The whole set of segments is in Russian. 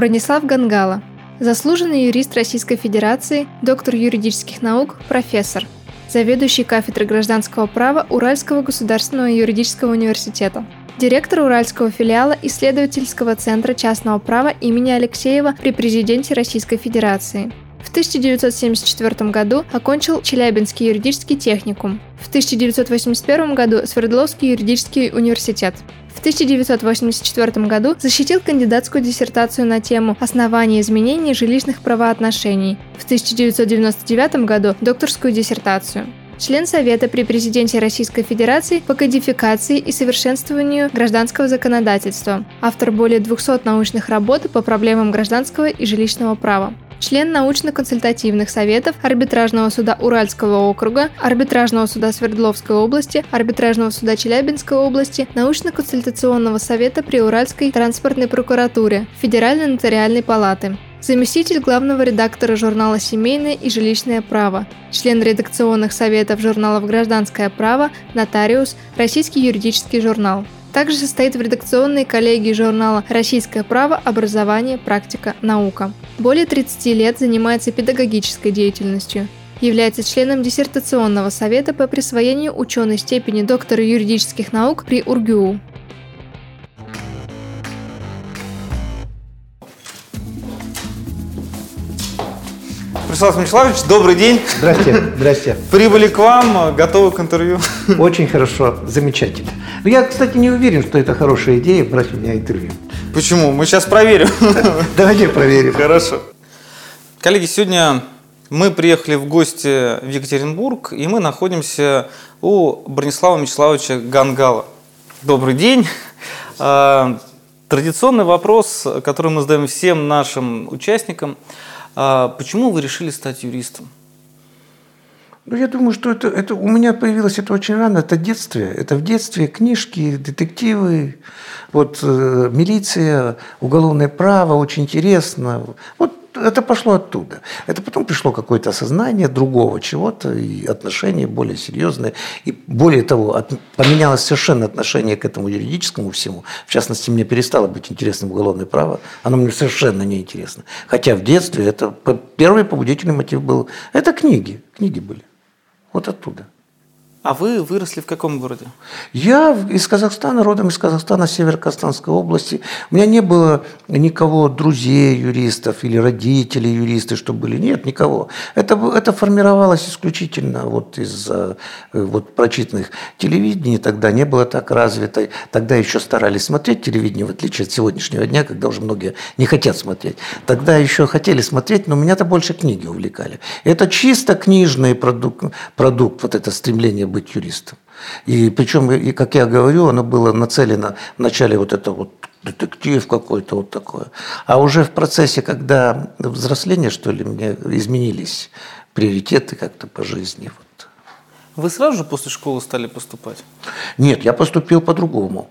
Бронислав Гангала. Заслуженный юрист Российской Федерации, доктор юридических наук, профессор. Заведующий кафедрой гражданского права Уральского государственного юридического университета. Директор Уральского филиала исследовательского центра частного права имени Алексеева при президенте Российской Федерации. В 1974 году окончил Челябинский юридический техникум. В 1981 году Свердловский юридический университет. В 1984 году защитил кандидатскую диссертацию на тему «Основания изменения жилищных правоотношений». В 1999 году докторскую диссертацию член Совета при президенте Российской Федерации по кодификации и совершенствованию гражданского законодательства, автор более 200 научных работ по проблемам гражданского и жилищного права член научно-консультативных советов Арбитражного суда Уральского округа, Арбитражного суда Свердловской области, Арбитражного суда Челябинской области, научно-консультационного совета при Уральской транспортной прокуратуре, Федеральной нотариальной палаты заместитель главного редактора журнала «Семейное и жилищное право», член редакционных советов журналов «Гражданское право», нотариус, Российский юридический журнал. Также состоит в редакционной коллегии журнала «Российское право. Образование. Практика. Наука». Более 30 лет занимается педагогической деятельностью. Является членом диссертационного совета по присвоению ученой степени доктора юридических наук при УрГУ. Вячеслав Станиславович, добрый день. Здрасте, здрасте. Прибыли к вам, готовы к интервью. Очень хорошо, замечательно. Но я, кстати, не уверен, что это хорошая идея брать у меня интервью. Почему? Мы сейчас проверим. Давайте проверим. Хорошо. Коллеги, сегодня мы приехали в гости в Екатеринбург, и мы находимся у Бронислава Мячеславовича Гангала. Добрый день. А, традиционный вопрос, который мы задаем всем нашим участникам – а почему вы решили стать юристом? Ну, я думаю, что это, это у меня появилось это очень рано. Это детство. Это в детстве книжки, детективы, вот э, милиция, уголовное право, очень интересно. Вот это пошло оттуда. Это потом пришло какое-то осознание другого чего-то, и отношения более серьезные. И более того, от, поменялось совершенно отношение к этому юридическому всему. В частности, мне перестало быть интересным уголовное право. Оно мне совершенно не интересно. Хотя в детстве это первый побудительный мотив был. Это книги. Книги были. Вот оттуда. А вы выросли в каком городе? Я из Казахстана, родом из Казахстана, Северо-Казахстанской области. У меня не было никого, друзей юристов или родителей юристы, что были. Нет, никого. Это, это формировалось исключительно вот из э, вот, прочитанных телевидений. Тогда не было так развито. Тогда еще старались смотреть телевидение, в отличие от сегодняшнего дня, когда уже многие не хотят смотреть. Тогда еще хотели смотреть, но меня-то больше книги увлекали. Это чисто книжный продукт, продукт вот это стремление быть юристом. И причем, и, как я говорю, оно было нацелено вначале вот это вот детектив какой-то вот такое. А уже в процессе, когда взросления, что ли, мне изменились приоритеты как-то по жизни. Вот. Вы сразу же после школы стали поступать? Нет, я поступил по-другому.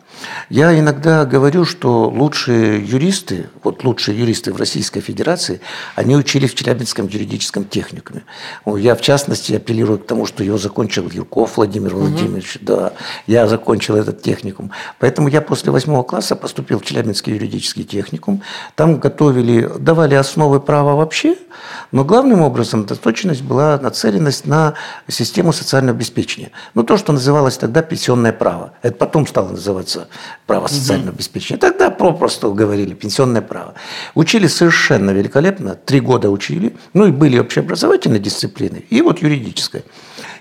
Я иногда говорю, что лучшие юристы, вот лучшие юристы в Российской Федерации, они учились в Челябинском юридическом техникуме. Я, в частности, апеллирую к тому, что его закончил Юрков Владимир Владимирович. Угу. Да, я закончил этот техникум. Поэтому я после восьмого класса поступил в Челябинский юридический техникум. Там готовили, давали основы права вообще, но главным образом точность была нацеленность на систему социального обеспечения. Ну, то, что называлось тогда пенсионное право. Это потом стало называться право социального обеспечения. Тогда просто говорили пенсионное право. Учили совершенно великолепно, три года учили. Ну, и были общеобразовательные дисциплины, и вот юридическая.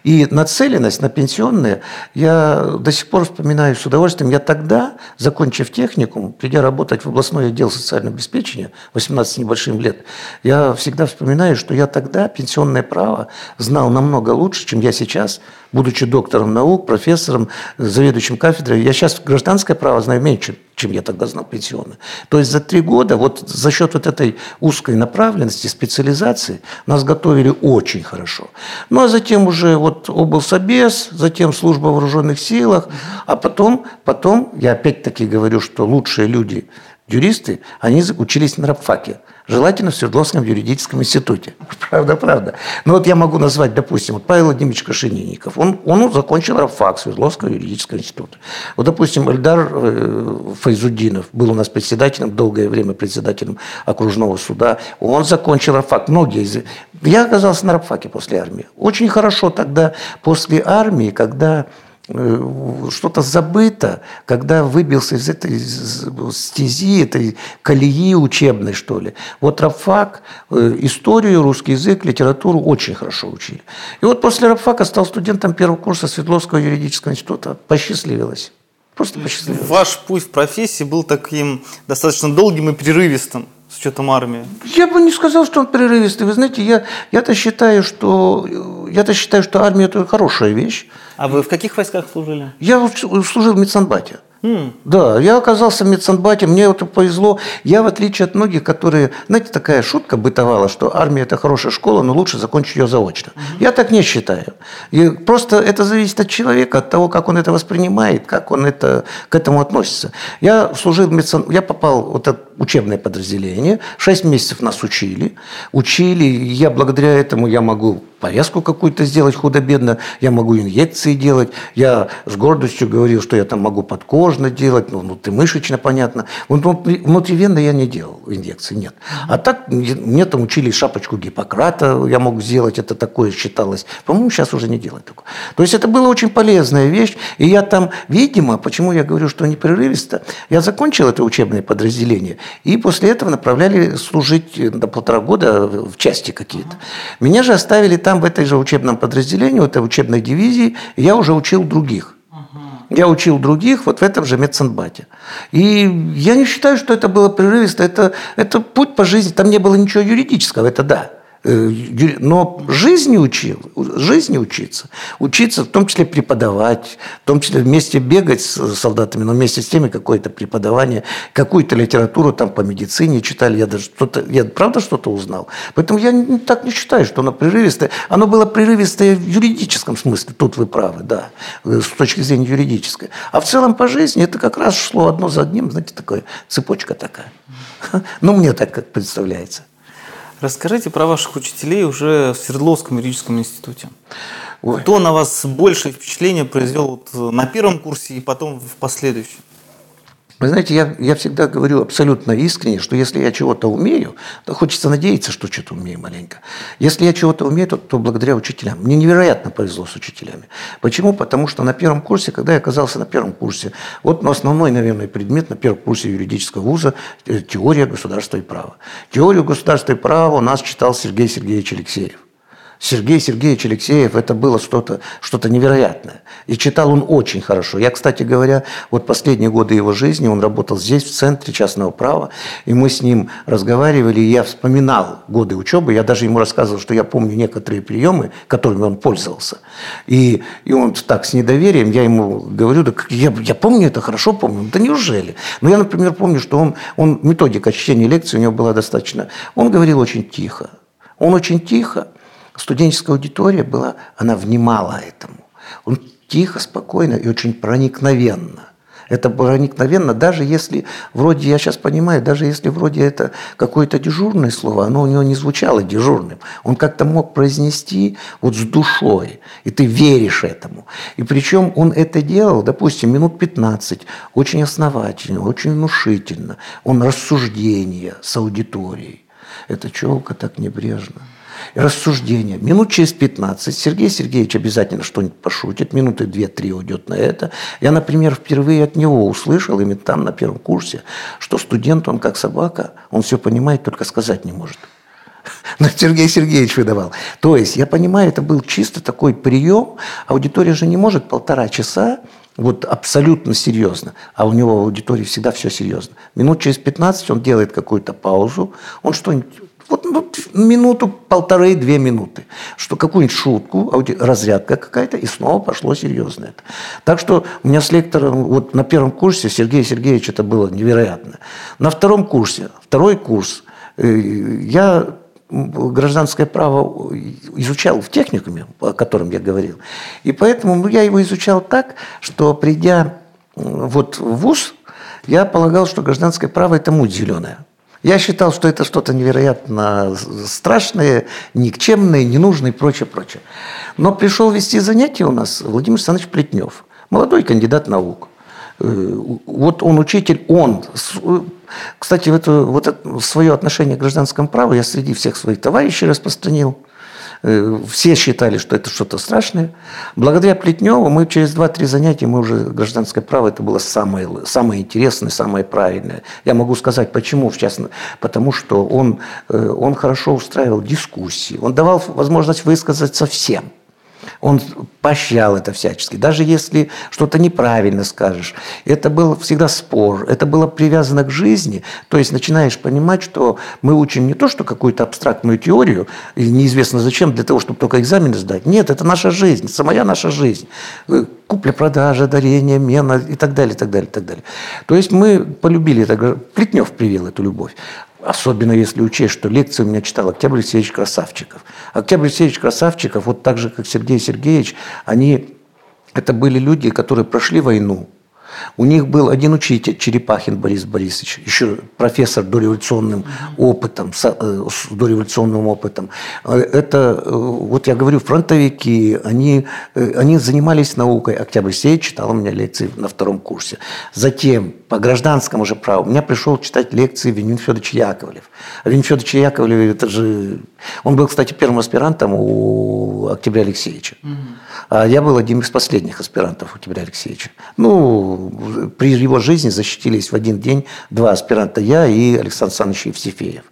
И нацеленность на пенсионные я до сих пор вспоминаю с удовольствием. Я тогда, закончив техникум, придя работать в областной отдел социального обеспечения, 18 небольшим лет, я всегда вспоминаю, что я тогда пенсионное право знал намного лучше, чем я сейчас, будучи доктором наук, профессором, заведующим кафедрой. Я сейчас гражданское право знаю меньше, чем я тогда знал пенсионное. То есть за три года вот за счет вот этой узкой направленности, специализации нас готовили очень хорошо. Ну а затем уже вот облсобес, затем служба в вооруженных силах, а потом, потом я опять-таки говорю, что лучшие люди юристы, они учились на рабфаке. Желательно в Свердловском юридическом институте. Правда, правда. Но вот я могу назвать, допустим, вот Павел Владимирович Кашининников. Он, он закончил рабфак Свердловского юридического института. Вот, допустим, Эльдар э, Файзудинов был у нас председателем, долгое время председателем окружного суда. Он закончил рабфак. Многие из... Я оказался на рабфаке после армии. Очень хорошо тогда после армии, когда что-то забыто, когда выбился из этой стези, этой колеи учебной, что ли. Вот рабфак, э, историю, русский язык, литературу очень хорошо учили. И вот после рабфака стал студентом первого курса Свердловского юридического института. Посчастливилось. Просто посчастливилось. Ваш путь в профессии был таким достаточно долгим и прерывистым с учетом армии? Я бы не сказал, что он прерывистый. Вы знаете, я, я-то считаю, что я-то считаю, что армия это хорошая вещь. А вы в каких войсках служили? Я служил в медсанбате. Mm. Да, я оказался в медсанбате, мне это повезло. Я, в отличие от многих, которые... Знаете, такая шутка бытовала, что армия – это хорошая школа, но лучше закончить ее заочно. Mm-hmm. Я так не считаю. И просто это зависит от человека, от того, как он это воспринимает, как он это, к этому относится. Я служил в медсан... Я попал в это учебное подразделение, шесть месяцев нас учили. Учили, и я благодаря этому я могу повязку какую-то сделать худо-бедно, я могу инъекции делать, я с гордостью говорил, что я там могу подкожно делать, ну, внутримышечно, понятно. Внутривенно я не делал инъекции, нет. А так мне там учили шапочку Гиппократа, я мог сделать, это такое считалось. По-моему, сейчас уже не делать такое. То есть это была очень полезная вещь, и я там, видимо, почему я говорю, что непрерывисто, я закончил это учебное подразделение, и после этого направляли служить до полтора года в части какие-то. Меня же оставили там, в этой же учебном подразделении, в этой учебной дивизии, я уже учил других. Я учил других вот в этом же медсанбате. И я не считаю, что это было прерывисто. Это, это путь по жизни. Там не было ничего юридического, это да. Э, но жизни учил, жизни учиться. Учиться, в том числе преподавать, в том числе вместе бегать с солдатами, но вместе с теми какое-то преподавание, какую-то литературу там по медицине читали. Я даже что-то, я правда что-то узнал. Поэтому я так не считаю, что оно прерывистое. Оно было прерывистое в юридическом смысле, тут вы правы, да, э, с точки зрения юридической. А в целом по жизни это как раз шло одно за одним, знаете, такая цепочка такая. Ну, мне так как представляется. Расскажите про ваших учителей уже в Свердловском юридическом институте. Ой. Кто на вас большее впечатление произвел вот на первом курсе и потом в последующем? Вы знаете, я, я всегда говорю абсолютно искренне, что если я чего-то умею, то хочется надеяться, что что-то умею маленько. Если я чего-то умею, то, то благодаря учителям. Мне невероятно повезло с учителями. Почему? Потому что на первом курсе, когда я оказался на первом курсе, вот основной, наверное, предмет на первом курсе юридического вуза – теория государства и права. Теорию государства и права у нас читал Сергей Сергеевич Алексеев. Сергей Сергеевич Алексеев, это было что-то что невероятное. И читал он очень хорошо. Я, кстати говоря, вот последние годы его жизни, он работал здесь, в Центре частного права, и мы с ним разговаривали, и я вспоминал годы учебы, я даже ему рассказывал, что я помню некоторые приемы, которыми он пользовался. И, и он так с недоверием, я ему говорю, да я, я помню это, хорошо помню, да неужели? Но я, например, помню, что он, он методика чтения лекций у него была достаточно, он говорил очень тихо. Он очень тихо, студенческая аудитория была, она внимала этому. Он тихо, спокойно и очень проникновенно. Это проникновенно, даже если, вроде, я сейчас понимаю, даже если вроде это какое-то дежурное слово, оно у него не звучало дежурным. Он как-то мог произнести вот с душой, и ты веришь этому. И причем он это делал, допустим, минут 15, очень основательно, очень внушительно. Он рассуждения с аудиторией. Это челка так небрежно рассуждения. Минут через 15 Сергей Сергеевич обязательно что-нибудь пошутит, минуты 2-3 уйдет на это. Я, например, впервые от него услышал, именно там на первом курсе, что студент, он как собака, он все понимает, только сказать не может. Но Сергей Сергеевич выдавал. То есть, я понимаю, это был чисто такой прием. Аудитория же не может полтора часа вот абсолютно серьезно. А у него в аудитории всегда все серьезно. Минут через 15 он делает какую-то паузу, он что-нибудь вот ну, минуту, полторы, две минуты. Что какую-нибудь шутку, разрядка какая-то, и снова пошло серьезно это. Так что у меня с лектором, вот на первом курсе Сергей Сергеевич это было невероятно. На втором курсе, второй курс, э, я гражданское право изучал в техникуме, о котором я говорил. И поэтому ну, я его изучал так, что придя вот в ВУЗ, Я полагал, что гражданское право – это муть зеленая. Я считал, что это что-то невероятно страшное, никчемное, ненужное и прочее, прочее. Но пришел вести занятия у нас Владимир Александрович Плетнев, молодой кандидат наук. Э, вот он учитель, он. Кстати, это, вот это, свое отношение к гражданскому праву я среди всех своих товарищей распространил. Э, все считали, что это что-то страшное. Благодаря Плетневу мы через 2-3 занятия, мы уже гражданское право, это было самое, самое интересное, самое правильное. Я могу сказать, почему, в частности, потому что он, э, он хорошо устраивал дискуссии, он давал возможность высказаться всем – он поощрял это всячески. Даже если что-то неправильно скажешь. Это был всегда спор. Это было привязано к жизни. То есть начинаешь понимать, что мы учим не то, что какую-то абстрактную теорию, и неизвестно зачем, для того, чтобы только экзамены сдать. Нет, это наша жизнь, самая наша жизнь. Купля-продажа, дарение, мена и так далее, и так далее, и так далее. То есть мы полюбили это. Плетнев привел эту любовь. Особенно если учесть, что лекции у меня читал Октябрь Алексеевич Красавчиков. Октябрь Алексеевич Красавчиков, вот так же, как Сергей Сергеевич, они, это были люди, которые прошли войну, у них был один учитель, Черепахин Борис Борисович, еще профессор дореволюционным опытом, э, с дореволюционным опытом. Э, это, э, вот я говорю, фронтовики, они, они занимались наукой. Октябрь Сеевич читал у меня лекции на втором курсе. Затем по гражданскому же праву. Меня пришел читать лекции Вениамин Федорович Яковлев. А Вениамин Федорович Яковлев, это же... Он был, кстати, первым аспирантом у Октября Алексеевича. Угу. А я был одним из последних аспирантов у Октября Алексеевича. Ну, при его жизни защитились в один день два аспиранта, я и Александр Александрович Евсифеев.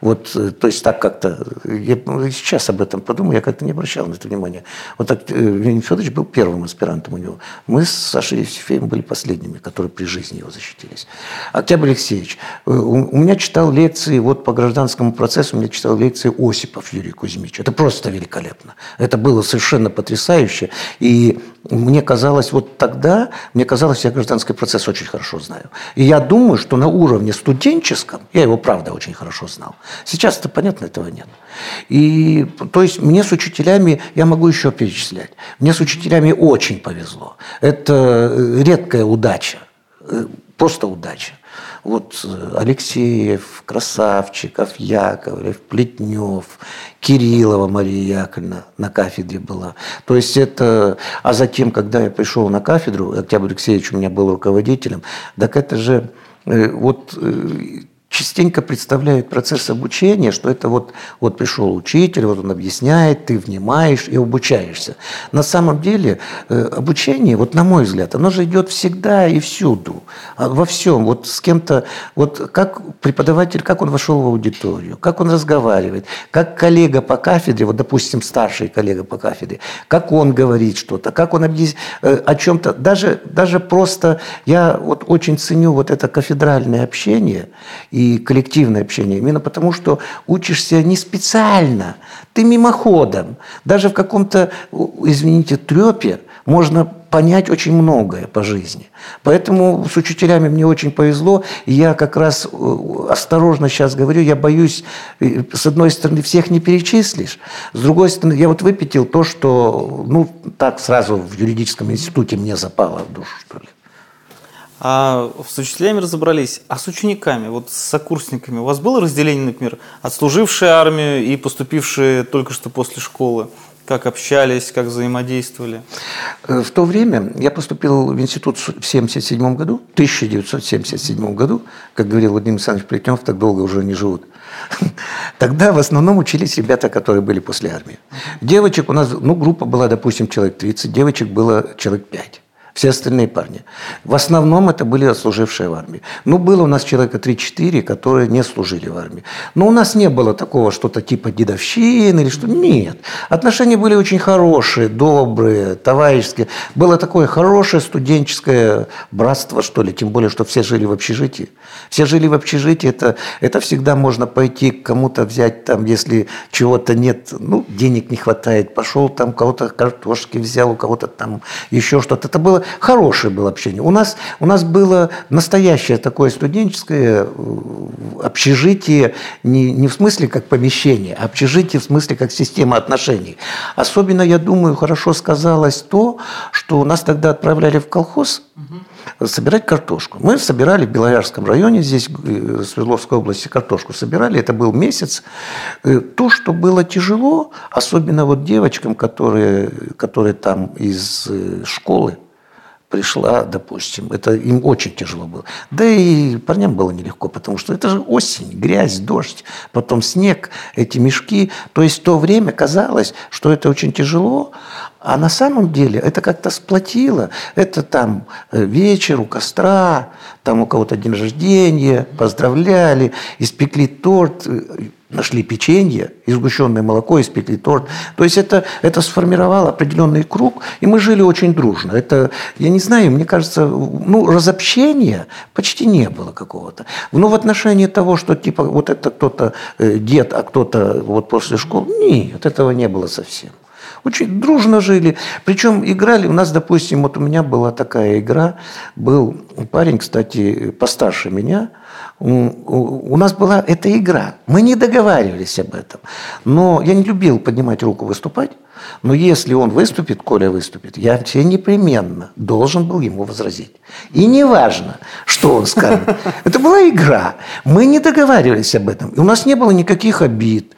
Вот, э, то есть так как-то, я сейчас об этом подумаю, я как-то не обращал на это внимания. Вот так Леонид э, Федорович был первым аспирантом у него. Мы с Сашей Евсефеем были последними, которые при жизни его защитились. Октябрь Алексеевич, э, у меня читал лекции, вот по гражданскому процессу, у меня читал лекции Осипов Юрий Кузьмич. Это просто великолепно. Это было совершенно потрясающе. И мне казалось, вот тогда, мне казалось, я гражданский процесс очень хорошо знаю. И я думаю, что на уровне студенческом, я его, правда, очень хорошо знал. Сейчас это понятно, этого нет. И, то есть, мне с учителями, я могу еще перечислять, мне с учителями очень повезло. Это э, редкая удача, э, просто удача. Вот э, Алексеев, Красавчиков, Яковлев, Плетнев, Кириллова Мария Яковлевна на кафедре была. То есть это... А затем, когда я пришел на кафедру, Октябрь Алексеевич у меня был руководителем, так это же вот частенько представляют процесс обучения, что это вот, вот пришел учитель, вот он объясняет, ты внимаешь и обучаешься. На самом деле э, обучение, вот на мой взгляд, оно же идет всегда и всюду, а во всем. Вот с кем-то, вот как преподаватель, как он вошел в аудиторию, как он разговаривает, как коллега по кафедре, вот, допустим, старший коллега по кафедре, как он говорит что-то, как он объясняет э, о чем-то. Даже, даже просто я вот очень ценю вот это кафедральное общение и коллективное общение. Именно потому, что учишься не специально, ты мимоходом. Даже в каком-то, извините, трепе можно понять очень многое по жизни. Поэтому с учителями мне очень повезло. Я как раз осторожно сейчас говорю, я боюсь, э, с одной стороны, всех не перечислишь, с другой стороны, я вот выпятил то, что, ну, так сразу в юридическом институте мне запало в душу, что ли. А с учителями разобрались, а с учениками, вот с сокурсниками, у вас было разделение, например, отслужившие армию и поступившие только что после школы? Как общались, как взаимодействовали? Э, в то время я поступил в институт в 1977 году, 1977 году, как говорил Владимир Александрович Плетнев, так долго уже не живут. Тогда в основном учились ребята, которые были после армии. Девочек у нас, ну, группа была, допустим, человек 30, девочек было человек 5 все остальные парни. В основном это были отслужившие в армии. Ну, было у нас человека 3-4, которые не служили в армии. Но у нас не было такого что-то типа дедовщины или что. Нет. Отношения были очень хорошие, добрые, товарищеские. Было такое хорошее студенческое братство, что ли. Тем более, что все жили в общежитии. Все жили в общежитии. Это, это всегда можно пойти к кому-то взять, там, если чего-то нет, ну, денег не хватает. Пошел там, кого-то картошки взял, у кого-то там еще что-то. Это было хорошее было общение. У нас, у нас было настоящее такое студенческое э, общежитие, не, не в смысле как помещение, а общежитие в смысле как система отношений. Особенно, я думаю, хорошо сказалось то, что нас тогда отправляли в колхоз, угу собирать картошку. Мы собирали в Белоярском районе, здесь, в Свердловской области, картошку собирали. Это был месяц. Э, то, что было тяжело, особенно вот девочкам, которые, которые там из э, школы, пришла, допустим, это им очень тяжело было. Да и парням было нелегко, потому что это же осень, грязь, дождь, потом снег, эти мешки. То есть в то время казалось, что это очень тяжело, а на самом деле это как-то сплотило. Это там э, вечер у костра, там у кого-то день рождения, поздравляли, испекли торт, э, нашли печенье, и сгущенное молоко, испекли торт. То есть это, это сформировало определенный круг, и мы жили очень дружно. Это, я не знаю, мне кажется, ну, разобщения почти не было какого-то. Ну, в отношении того, что типа вот это кто-то э, дед, а кто-то вот после школы, нет, этого не было совсем. Очень дружно жили. Причем играли, у нас, допустим, вот у меня была такая игра, был парень, кстати, постарше меня, у нас была эта игра. Мы не договаривались об этом. Но я не любил поднимать руку выступать. Но если он выступит, Коля выступит, я все непременно должен был ему возразить. И не важно, что он скажет. Это была игра. Мы не договаривались об этом. И у нас не было никаких обид.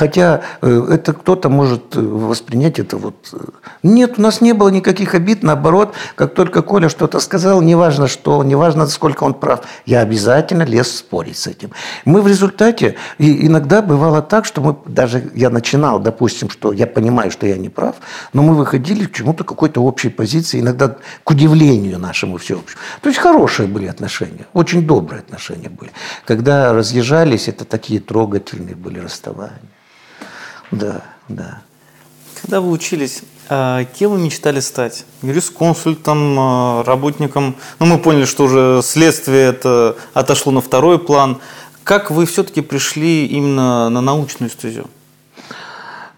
Хотя э, это кто-то может э, воспринять это вот... Э, нет, у нас не было никаких обид, наоборот, как только Коля что-то сказал, неважно что, неважно, сколько он прав, я обязательно лез спорить с этим. Мы в результате, и иногда бывало так, что мы, даже я начинал, допустим, что я понимаю, что я не прав, но мы выходили к чему-то, какой-то общей позиции, иногда к удивлению нашему всеобщему. То есть хорошие были отношения, очень добрые отношения были. Когда разъезжались, это такие трогательные были расставания. Да, да. Когда вы учились, а, кем вы мечтали стать? Юрисконсультом, а, работником? Ну, мы поняли, что уже следствие это отошло на второй план. Как вы все-таки пришли именно на научную стезю?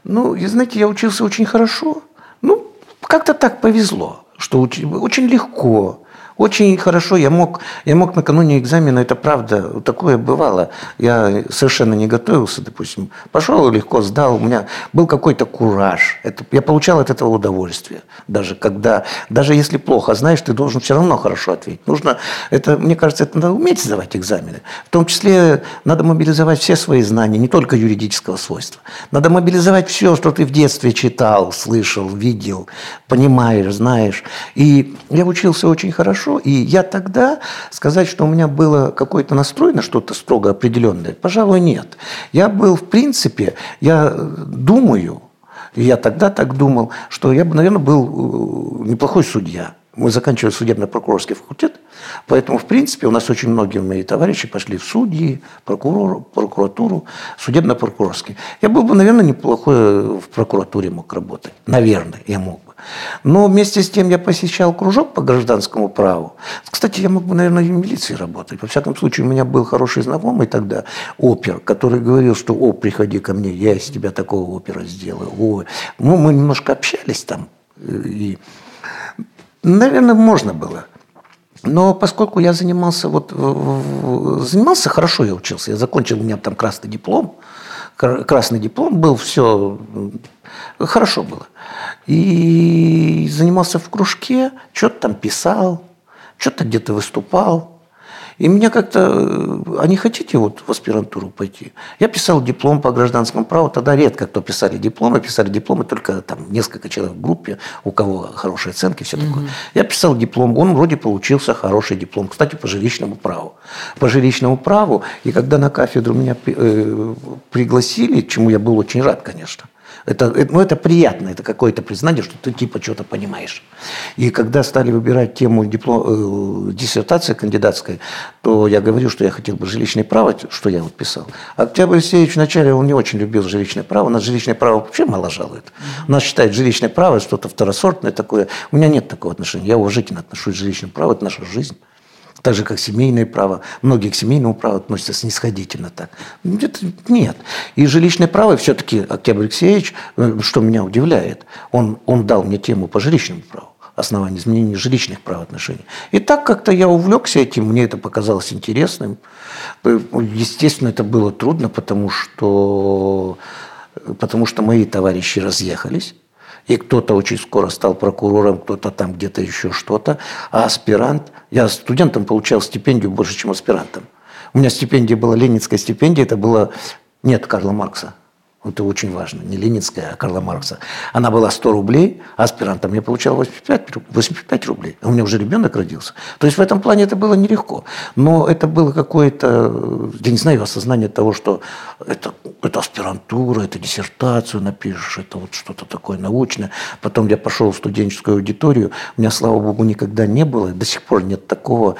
Ну, знаете, я учился очень хорошо. Ну, как-то так повезло, что уч... очень легко. Очень хорошо, я мог, я мог накануне экзамена, это правда, такое бывало. Я совершенно не готовился, допустим. Пошел легко сдал, у меня был какой-то кураж. Это, я получал от этого удовольствие. Даже когда, даже если плохо знаешь, ты должен все равно хорошо ответить. Нужно, это, мне кажется, это надо уметь сдавать экзамены. В том числе надо мобилизовать все свои знания, не только юридического свойства. Надо мобилизовать все, что ты в детстве читал, слышал, видел, понимаешь, знаешь. И я учился очень хорошо хорошо. И я тогда сказать, что у меня было какой-то настрой на что-то строго определенное, пожалуй, нет. Я был, в принципе, я думаю, я тогда так думал, что я бы, наверное, был э, неплохой судья. Мы заканчивали судебно-прокурорский факультет, поэтому, в принципе, у нас очень многие мои товарищи пошли в судьи, прокурор, прокуратуру, судебно-прокурорский. Я был бы, наверное, неплохой в прокуратуре мог работать. Наверное, я мог бы. Но вместе с тем я посещал кружок по гражданскому праву. Кстати, я мог бы, наверное, и в милиции работать. Во всяком случае, у меня был хороший знакомый тогда, опер, который говорил, что «О, приходи ко мне, я из тебя такого опера сделаю». О. Ну, мы немножко общались там. И, наверное, можно было. Но поскольку я занимался, вот, занимался хорошо, я учился, я закончил, у меня там красный диплом, красный диплом был, все хорошо было. И занимался в кружке, что-то там писал, что-то где-то выступал. И меня как-то, а не хотите вот в аспирантуру пойти? Я писал диплом по гражданскому праву, тогда редко кто писали дипломы, писали дипломы только там несколько человек в группе, у кого хорошие оценки, все mm-hmm. такое. Я писал диплом, он вроде получился хороший диплом, кстати, по жилищному праву. По жилищному праву, и когда на кафедру меня э, пригласили, чему я был очень рад, конечно, это, это, ну, это приятно, это какое-то признание, что ты типа что-то понимаешь. И когда стали выбирать тему диплом, э, диссертации кандидатской, то я говорю, что я хотел бы жилищное право, что я вот писал. Октябрь Алексеевич вначале он не очень любил жилищное право, нас жилищное право вообще мало жалует. У нас считает жилищное право что-то второсортное такое. У меня нет такого отношения. Я уважительно отношусь к жилищному праву, это наша жизнь так же, как семейное право. Многие к семейному праву относятся снисходительно так. Нет. И жилищное право все-таки Октябрь Алексеевич, э, что меня удивляет, он, он дал мне тему по жилищному праву. основании изменения жилищных правоотношений. И так как-то я увлекся этим, мне это показалось интересным. Естественно, это было трудно, потому что, потому что мои товарищи разъехались. И кто-то очень скоро стал прокурором, кто-то там где-то еще что-то. А аспирант, я студентом получал стипендию больше, чем аспирантом. У меня стипендия была, ленинская стипендия, это было, нет, Карла Маркса. Это очень важно. Не Ленинская, а Карла Маркса. Она была 100 рублей, аспирантом я получал 85, 85 рублей. У меня уже ребенок родился. То есть в этом плане это было нелегко. Но это было какое-то, я не знаю, осознание того, что это, это аспирантура, это диссертацию напишешь, это вот что-то такое научное. Потом я пошел в студенческую аудиторию. У меня, слава богу, никогда не было, до сих пор нет такого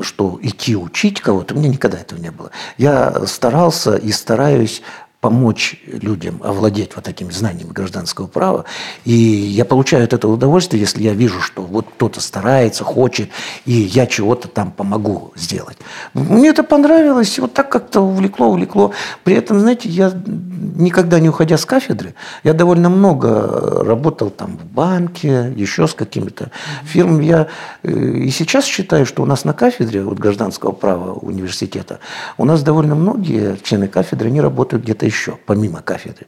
что идти учить кого-то, у меня никогда этого не было. Я старался и стараюсь помочь людям овладеть вот такими знаниями гражданского права. И я получаю от этого удовольствие, если я вижу, что вот кто-то старается, хочет, и я чего-то там помогу сделать. Мне это понравилось, вот так как-то увлекло, увлекло. При этом, знаете, я никогда не уходя с кафедры, я довольно много работал там в банке, еще с какими-то фирмами. Я э, и сейчас считаю, что у нас на кафедре вот, гражданского права университета, у нас довольно многие члены кафедры, они работают где-то еще, помимо кафедры.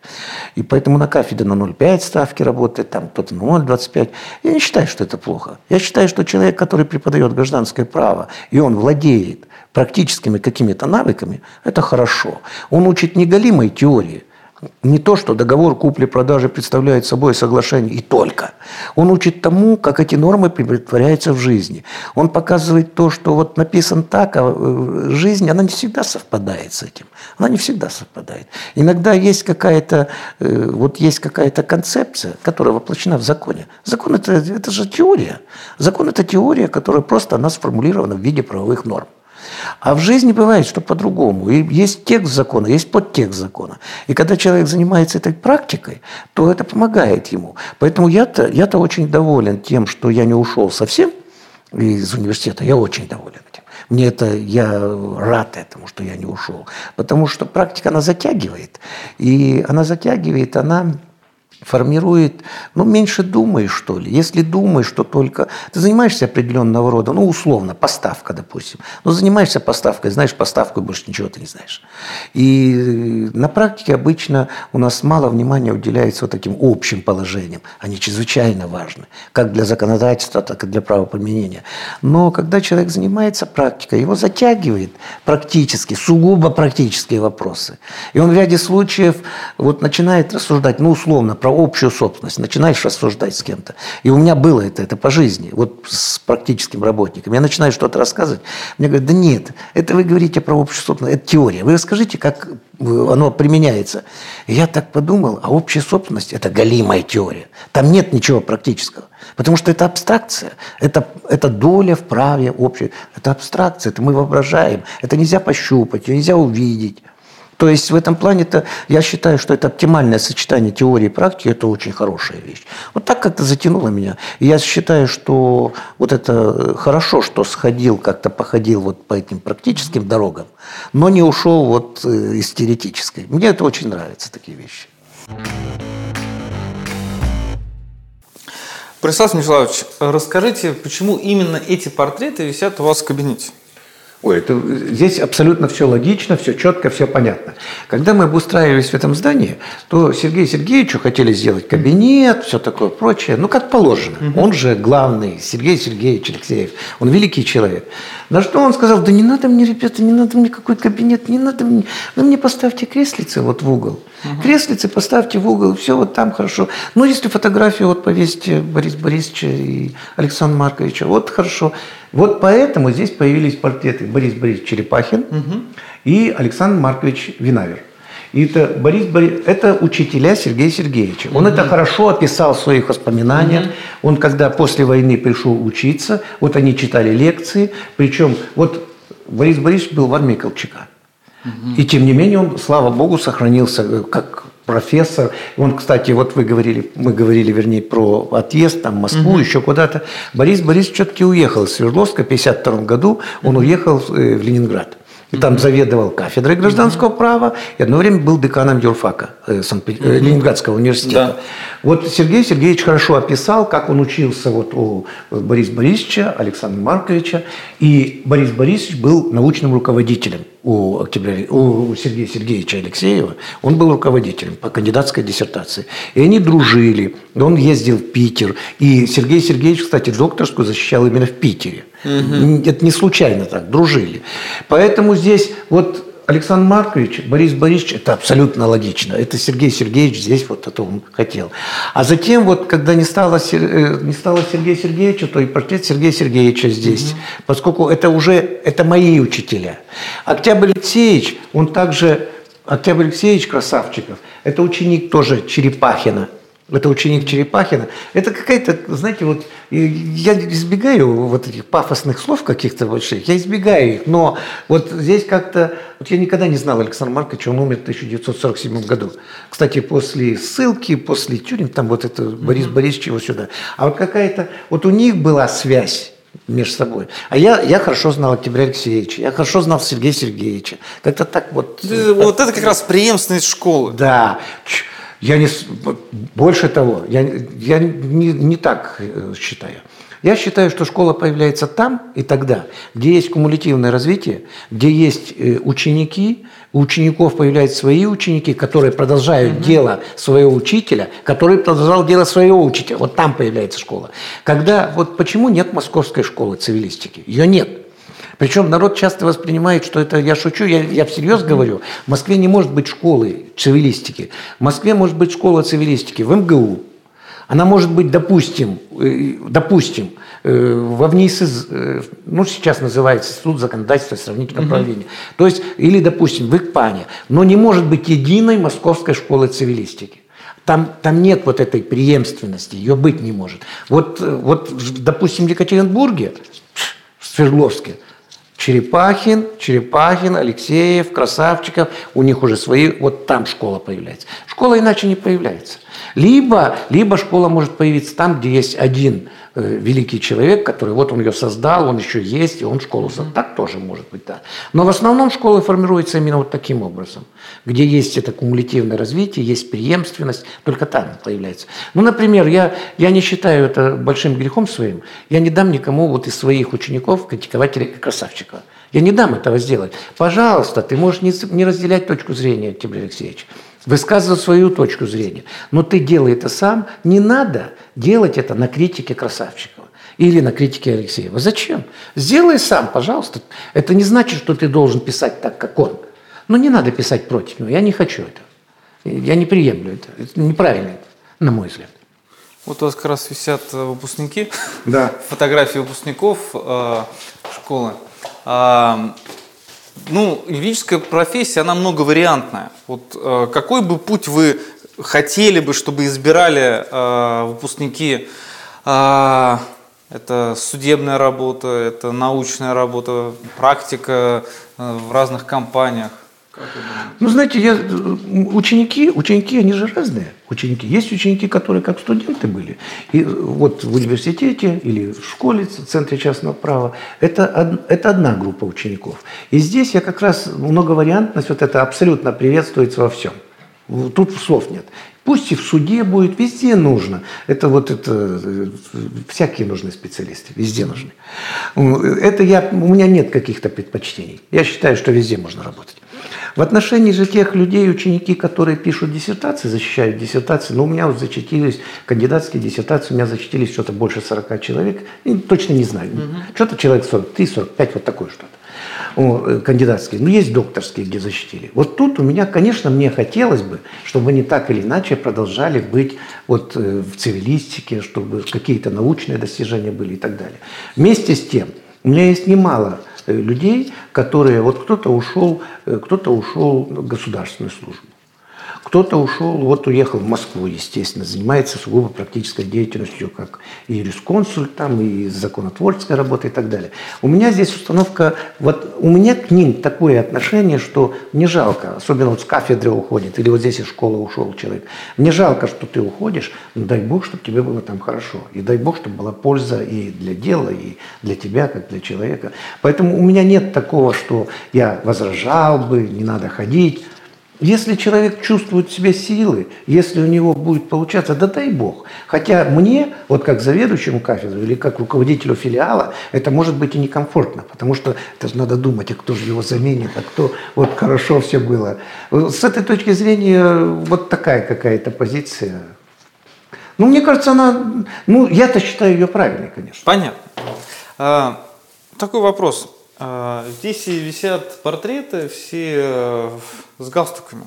И поэтому на кафедре на 0,5 ставки работает, там кто-то на 0,25. Я не считаю, что это плохо. Я считаю, что человек, который преподает гражданское право, и он владеет практическими какими-то навыками, это хорошо. Он учит не галимой теории, не то, что договор купли-продажи представляет собой соглашение и только. Он учит тому, как эти нормы притворяются в жизни. Он показывает то, что вот написан так, а э, жизнь, она не всегда совпадает с этим. Она не всегда совпадает. Иногда есть какая-то, э, вот есть какая-то концепция, которая воплощена в законе. Закон это, это же теория. Закон это теория, которая просто она сформулирована в виде правовых норм. А в жизни бывает, что по-другому. И есть текст закона, есть подтекст закона. И когда человек занимается этой практикой, то это помогает ему. Поэтому я-то я -то очень доволен тем, что я не ушел совсем из университета. Я очень доволен этим. Мне это, я рад этому, что я не ушел. Потому что практика, она затягивает. И она затягивает, она формирует, ну, меньше думаешь, что ли. Если думаешь, что только... Ты занимаешься определенного рода, ну, условно, поставка, допустим. Ну, занимаешься поставкой, знаешь поставку, и больше ничего ты не знаешь. И на практике обычно у нас мало внимания уделяется вот таким общим положениям. Они чрезвычайно важны, как для законодательства, так и для правоприменения. Но когда человек занимается практикой, его затягивает практически, сугубо практические вопросы. И он в ряде случаев вот начинает рассуждать, ну, условно, про общую собственность, начинаешь рассуждать с кем-то. И у меня было это, это по жизни, вот с практическим работником. Я начинаю что-то рассказывать, мне говорят, да нет, это вы говорите про общую собственность, это теория. Вы расскажите, как оно применяется. И я так подумал, а общая собственность – это галимая теория. Там нет ничего практического. Потому что это абстракция, это, это доля в праве общей. Это абстракция, это мы воображаем. Это нельзя пощупать, нельзя увидеть. То есть в этом плане-то я считаю, что это оптимальное сочетание теории и практики, это очень хорошая вещь. Вот так как-то затянуло меня. И я считаю, что вот это хорошо, что сходил, как-то походил вот по этим практическим дорогам, но не ушел вот э, из теоретической. Мне это очень нравятся, такие вещи. Борислав Михайлович, расскажите, почему именно эти портреты висят у вас в кабинете? Ой, это, здесь абсолютно все логично, все четко, все понятно. Когда мы обустраивались в этом здании, то Сергею Сергеевичу хотели сделать кабинет, все такое прочее, ну, как положено. Угу. Он же главный, Сергей Сергеевич Алексеев, он великий человек. На что он сказал, да не надо мне, ребята, не надо мне какой кабинет, не надо мне, вы мне поставьте креслицы вот в угол. Угу. Креслицы поставьте в угол, все вот там хорошо. Ну, если фотографию вот повесите Бориса Борисовича и Александра Марковича, вот хорошо. Вот поэтому здесь появились портреты Борис Борисович Черепахин угу. и Александр Маркович Винавер. И это, Борис, Борис, это учителя Сергея Сергеевича. Он mm это хорошо описал в своих воспоминаниях. mm Он, когда после войны пришел учиться, вот они читали лекции. Причем, вот Борис Борисович был в армии Колчака. И тем не менее, он, слава богу, сохранился э, как профессор. Он, кстати, вот вы говорили, мы говорили, вернее, про отъезд там, Москву, угу. еще куда-то. Борис Борис все-таки уехал из Свердловска в 1952 году. Он уехал э, в Ленинград. И там заведовал кафедрой гражданского права и одно время был деканом юрфака э, Ленинградского университета. Да. Вот Сергей Сергеевич хорошо описал, как он учился вот у Бориса Борисовича, Александра Марковича. И Борис Борисович был научным руководителем у, октября, у Сергея Сергеевича Алексеева. Он был руководителем по кандидатской диссертации. И они дружили. Он ездил в Питер. И Сергей Сергеевич, кстати, докторскую защищал именно в Питере. Угу. Это не случайно так, дружили. Поэтому здесь вот Александр Маркович, Борис Борисович, это абсолютно логично. Это Сергей Сергеевич здесь вот это он хотел. А затем вот, когда не стало, э, не стало Сергея Сергеевича, то и портрет Сергея Сергеевича здесь. Угу. Поскольку это уже, это мои учителя. Октябрь Алексеевич, он также, Октябрь Алексеевич Красавчиков, это ученик тоже Черепахина это ученик Черепахина. Это какая-то, знаете, вот я избегаю вот этих пафосных слов каких-то больших, я избегаю их, но вот здесь как-то, вот я никогда не знал Александра Марковича, он умер в 1947 году. Кстати, после ссылки, после тюрьмы, там вот это Борис. Борисович его сюда. А вот какая-то, вот у них была связь между собой. А я, я хорошо знал Октября Алексеевича, я хорошо знал Сергея Сергеевича. Как-то так вот. Вот это как раз преемственность школы. Да. Я не, больше того, я, я не, не так э, считаю. Я считаю, что школа появляется там и тогда, где есть кумулятивное развитие, где есть э, ученики, у учеников появляются свои ученики, которые продолжают угу. дело своего учителя, который продолжал дело своего учителя. Вот там появляется школа. Когда, вот почему нет московской школы цивилистики? Ее нет. Причем народ часто воспринимает, что это, я шучу, я, я всерьез говорю, в Москве не может быть школы цивилистики. В Москве может быть школа цивилистики в МГУ. Она может быть, допустим, э, допустим, э, в ВНИС, э, ну, сейчас называется Институт законодательства сравнительного угу. правления. То есть, или, допустим, в ИКПАНе. Но не может быть единой московской школы цивилистики. Там, там нет вот этой преемственности, ее быть не может. Вот, вот допустим, в Екатеринбурге, в Свердловске, Черепахин, Черепахин, Алексеев, Красавчиков, у них уже свои, вот там школа появляется. Школа иначе не появляется. Либо, либо школа может появиться там, где есть один Э, великий человек, который вот он ее создал, он еще есть, и он школу создал. Так тоже может быть, да. Но в основном школа формируется именно вот таким образом, где есть это кумулятивное развитие, есть преемственность, только там появляется. Ну, например, я, я не считаю это большим грехом своим, я не дам никому вот из своих учеников критиковать Красавчика. Я не дам этого сделать. Пожалуйста, ты можешь не, не разделять точку зрения, Тимур Алексеевич высказывать свою точку зрения. Но ты делай это сам. Не надо делать это на критике Красавчикова или на критике Алексеева. Зачем? Сделай сам, пожалуйста. Это не значит, что ты должен писать так, как он. Но не надо писать против него. Я не хочу это. Я не приемлю это. Это неправильно, на мой взгляд. Вот у вас как раз висят э, выпускники. Да. Фотографии выпускников э, школы. А, ну, юридическая профессия, она многовариантная. Вот э, какой бы путь вы хотели бы, чтобы избирали э, выпускники? Э, это судебная работа, это научная работа, практика э, в разных компаниях. Ну, знаете, я, ученики, ученики, они же разные. Ученики. Есть ученики, которые как студенты были. И вот в университете или в школе, в центре частного права, это, это одна группа учеников. И здесь я как раз многовариантность, вот это абсолютно приветствуется во всем. Тут слов нет. Пусть и в суде будет, везде нужно. Это вот это, всякие нужны специалисты, везде нужны. Это я, у меня нет каких-то предпочтений. Я считаю, что везде можно работать. В отношении же тех людей, ученики, которые пишут диссертации, защищают диссертации, ну, у меня вот зачастились кандидатские диссертации, у меня зачастились что-то больше 40 человек, и точно не знаю, угу. что-то человек 43, 45, вот такое что-то э, кандидатские, но есть докторские, где защитили. Вот тут у меня, конечно, мне хотелось бы, чтобы они так или иначе продолжали быть вот э, в цивилистике, чтобы какие-то научные достижения были и так далее. Вместе с тем, у меня есть немало людей, которые, вот кто-то ушел, э, кто-то ушел в государственную службу, Кто-то ушел, вот уехал в Москву, естественно, занимается сугубо практической деятельностью, как и юрисконсульт, там, и законотворческая работа и так далее. У меня здесь установка, вот у меня к ним такое отношение, что мне жалко, особенно вот с кафедры уходит, или вот здесь из школы ушел человек, мне жалко, что ты уходишь, но дай Бог, чтобы тебе было там хорошо, и дай Бог, чтобы была польза и для дела, и для тебя, как для человека. Поэтому у меня нет такого, что я возражал бы, не надо ходить, если человек чувствует в себе силы, если у него будет получаться, да дай бог. Хотя мне, вот как заведующему кафедру или как руководителю филиала, это может быть и некомфортно, потому что это же надо думать, а кто же его заменит, а кто вот хорошо все было. С этой точки зрения вот такая какая-то позиция. Ну, мне кажется, она, ну, я-то считаю ее правильной, конечно. Понятно. А, такой вопрос. А, здесь висят портреты все э, с галстуками.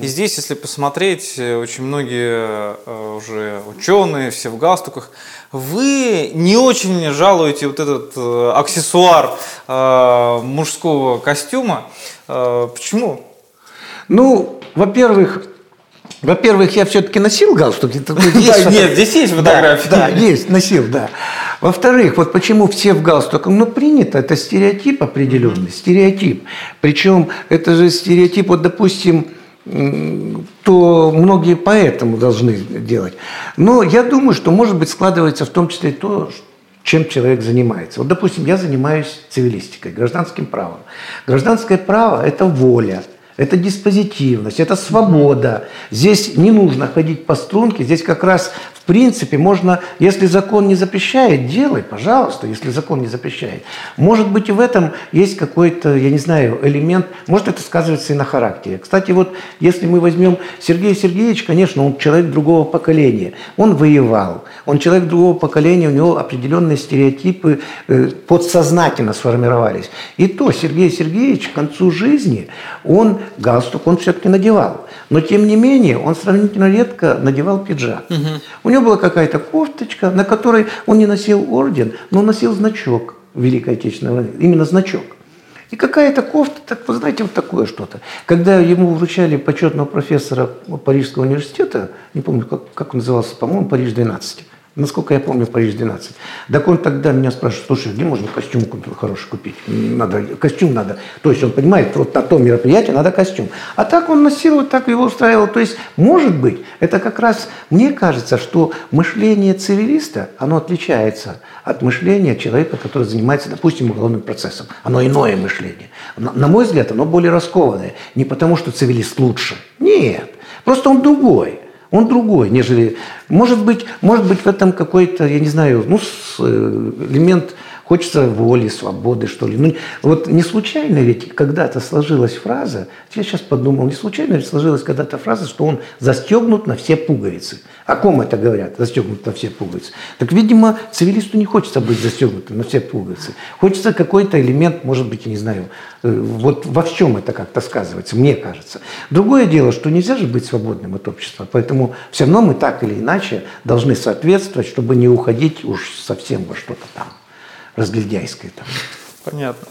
И здесь, если посмотреть, э, очень многие э, уже ученые, все в галстуках. Вы не очень жалуете вот этот аксессуар мужского костюма. Почему? Ну, во-первых, во-первых, я все-таки носил галстук. Нет, здесь есть фотографии. Да, есть, носил, да. Во-вторых, вот почему все в галстуках? Ну, принято, это стереотип определенный, стереотип. Причем это же стереотип, вот, допустим, то многие поэтому должны делать. Но я думаю, что, может быть, складывается в том числе то, чем человек занимается. Вот, допустим, я занимаюсь цивилистикой, гражданским правом. Гражданское право – это воля – это диспозитивность, это свобода. Здесь не нужно ходить по струнке, здесь как раз в принципе можно, если закон не запрещает, делай, пожалуйста, если закон не запрещает. Может быть и в этом есть какой-то, я не знаю, элемент, может это сказывается и на характере. Кстати, вот если мы возьмем Сергея Сергеевича, конечно, он человек другого поколения, он воевал, он человек другого поколения, у него определенные стереотипы э, подсознательно сформировались. И то Сергей Сергеевич к концу жизни, он галстук он все-таки надевал. Но тем не менее, он сравнительно редко надевал пиджак. Угу. У него была какая-то кофточка, на которой он не носил орден, но носил значок Великой Отечественной войны. Именно значок. И какая-то кофта, так, вы знаете, вот такое что-то. Когда ему вручали почетного профессора Парижского университета, не помню, как, как он назывался, по-моему, Париж-12, Насколько я помню, Париж 12. Так он тогда меня спрашивает, слушай, где можно костюм хороший купить? Надо, костюм надо. То есть он понимает, вот на том мероприятии надо костюм. А так он носил, вот так его устраивал. То есть, может быть, это как раз, мне кажется, что мышление цивилиста, оно отличается от мышления человека, который занимается, допустим, уголовным процессом. Оно иное мышление. На, на мой взгляд, оно более раскованное. Не потому, что цивилист лучше. Нет. Просто он другой. Он другой, нежели... Может быть, может быть в этом какой-то, я не знаю, ну, э, элемент Хочется воли, свободы, что ли. Ну, вот не случайно ведь когда-то сложилась фраза, я сейчас подумал, не случайно ведь сложилась когда-то фраза, что он застегнут на все пуговицы. О ком это говорят, застегнут на все пуговицы? Так, видимо, цивилисту не хочется быть застегнутым на все пуговицы. Хочется какой-то элемент, может быть, я не знаю, э, вот во всем это как-то сказывается, мне кажется. Другое дело, что нельзя же быть свободным от общества, поэтому все равно мы так или иначе должны соответствовать, чтобы не уходить уж совсем во что-то там разглядяйское там. Понятно.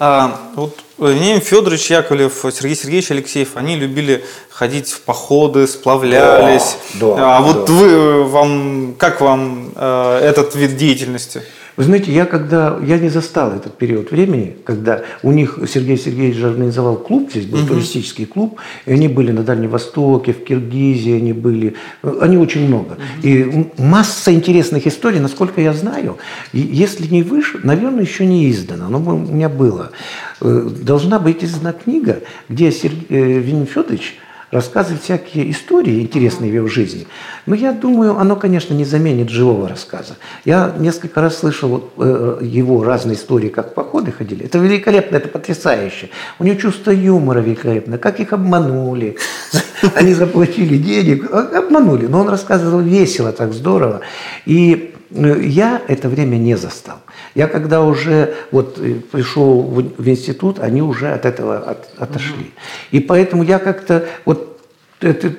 А, вот Вениамин Федорович Яковлев, Сергей Сергеевич Алексеев, они любили ходить в походы, сплавлялись. Да, да, а вот да. вы, вам, как вам э, этот вид деятельности? Вы знаете, я когда я не застал этот период времени, когда у них Сергей Сергеевич организовал клуб, здесь был угу. туристический клуб, и они были на Дальнем Востоке, в Киргизии они были, они очень много. Угу. И масса интересных историй, насколько я знаю, если не выше, наверное, еще не издано, но у меня было. Э, должна быть издана книга, где Сергей э, Федорович рассказывать всякие истории интересные в его жизни. Но я думаю, оно, конечно, не заменит живого рассказа. Я несколько раз слышал э, его разные истории, как походы ходили. Это великолепно, это потрясающе. У него чувство юмора великолепно. Как их обманули. Они заплатили денег, обманули. Но он рассказывал весело, так здорово. И я это время не застал. Я когда уже вот э, пришел в, институт, они уже от этого от, отошли. Угу. И поэтому я как-то вот это,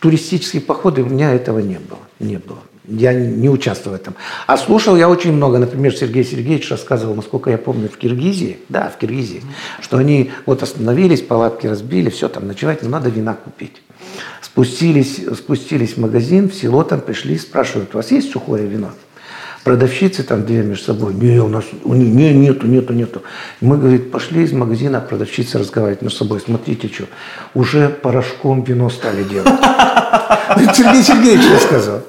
туристические походы у меня этого не было, не было. Я не участвую в этом. А слушал я очень много. Например, Сергей Сергеевич рассказывал, насколько я помню, в Киргизии, да, в Киргизии, что они вот остановились, палатки разбили, все, там ночевать, но надо вина купить. Спустились, спустились в магазин, в село там пришли, спрашивают, у вас есть сухое вино? Продавщицы там две между собой, не, у нас у не, нету, нету, нету. мы, говорит, пошли из магазина, продавщицы разговаривать между собой, смотрите, что, уже порошком вино стали делать. Сергей Сергеевич рассказывал.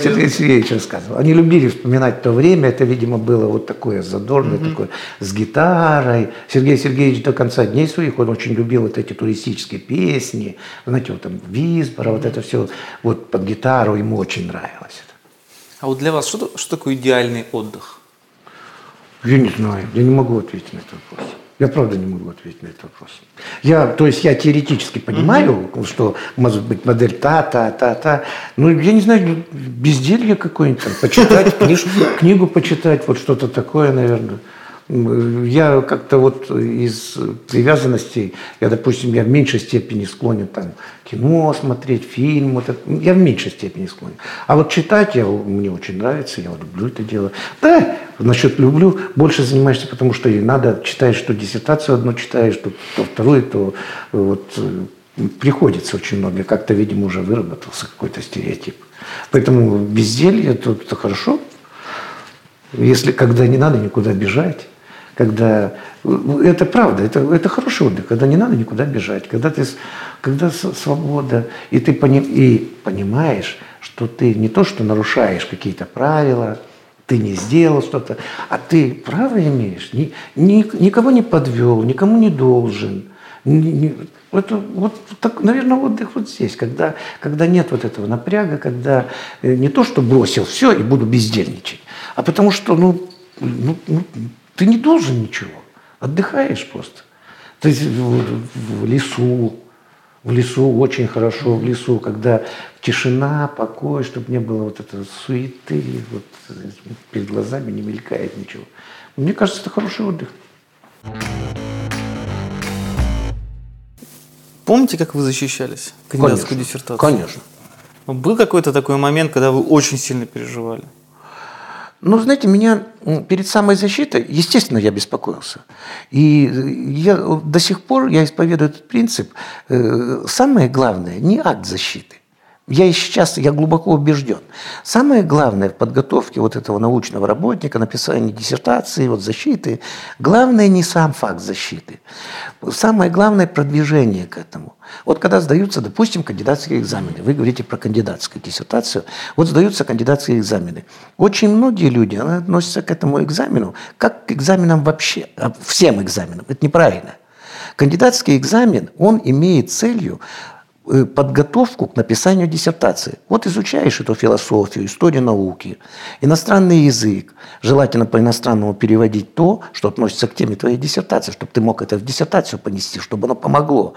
Сергей Сергеевич рассказывал. Они любили вспоминать то время, это, видимо, было вот такое задорное, такое, с гитарой. Сергей Сергеевич до конца дней своих, он очень любил вот эти туристические песни, знаете, вот там Визбора, вот это все, вот под гитару ему очень нравилось. А вот для вас что, что такое идеальный отдых? Я не знаю, я не могу ответить на этот вопрос. Я правда не могу ответить на этот вопрос. Я, то есть я теоретически понимаю, угу. что может быть модель та, та, та, та. Но я не знаю, безделье какое-нибудь там, почитать книжку, книгу почитать, вот что-то такое, наверное. Я как-то вот из привязанностей, я, допустим, я в меньшей степени склонен там кино смотреть, фильм, вот это, я в меньшей степени склонен. А вот читать я, мне очень нравится, я люблю это дело. Да, насчет люблю, больше занимаешься, потому что и надо, читаешь, что диссертацию одну читаешь, то, то вторую, то вот приходится очень много. Как-то, видимо, уже выработался какой-то стереотип. Поэтому безделье, это хорошо. Если когда не надо никуда бежать, когда это правда, это, это хороший отдых, когда не надо никуда бежать, когда ты когда свобода, и ты пони, и понимаешь, что ты не то, что нарушаешь какие-то правила, ты не сделал что-то, а ты право имеешь, ни, ни, никого не подвел, никому не должен. Не, не, это вот так, наверное, отдых вот здесь, когда, когда нет вот этого напряга, когда э, не то, что бросил все и буду бездельничать, а потому что, ну, ну, ну ты не должен ничего. Отдыхаешь просто. Ты в, в лесу, в лесу очень хорошо, в лесу, когда тишина, покой, чтобы не было вот этой суеты, вот перед глазами не мелькает ничего. Мне кажется, это хороший отдых. Помните, как вы защищались кандидатскую диссертацию? Конечно. Был какой-то такой момент, когда вы очень сильно переживали? Ну, знаете, меня перед самой защитой, естественно, я беспокоился. И я до сих пор, я исповедую этот принцип, э, самое главное не акт защиты, я и сейчас, я глубоко убежден. Самое главное в подготовке вот этого научного работника, написания диссертации, вот защиты, главное не сам факт защиты. Самое главное продвижение к этому. Вот когда сдаются, допустим, кандидатские экзамены, вы говорите про кандидатскую диссертацию, вот сдаются кандидатские экзамены. Очень многие люди относятся к этому экзамену как к экзаменам вообще, а, всем экзаменам. Это неправильно. Кандидатский экзамен, он имеет целью подготовку к написанию диссертации. Вот изучаешь эту философию, историю науки, иностранный язык. Желательно по иностранному переводить то, что относится к теме твоей диссертации, чтобы ты мог это в диссертацию понести, чтобы оно помогло.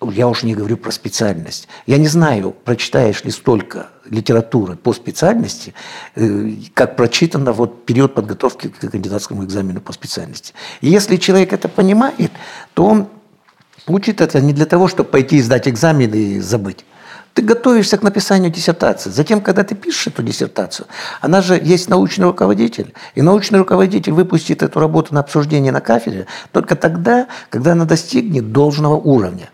Я уж не говорю про специальность. Я не знаю, прочитаешь ли столько литературы по специальности, э, как прочитано вот период подготовки к кандидатскому экзамену по специальности. И если человек это понимает, то он Учит это не для того, чтобы пойти сдать экзамен и забыть. Ты готовишься к написанию диссертации. Затем, когда ты пишешь эту диссертацию, она же есть научный руководитель. И научный руководитель выпустит эту работу на обсуждение на кафедре только тогда, когда она достигнет должного уровня.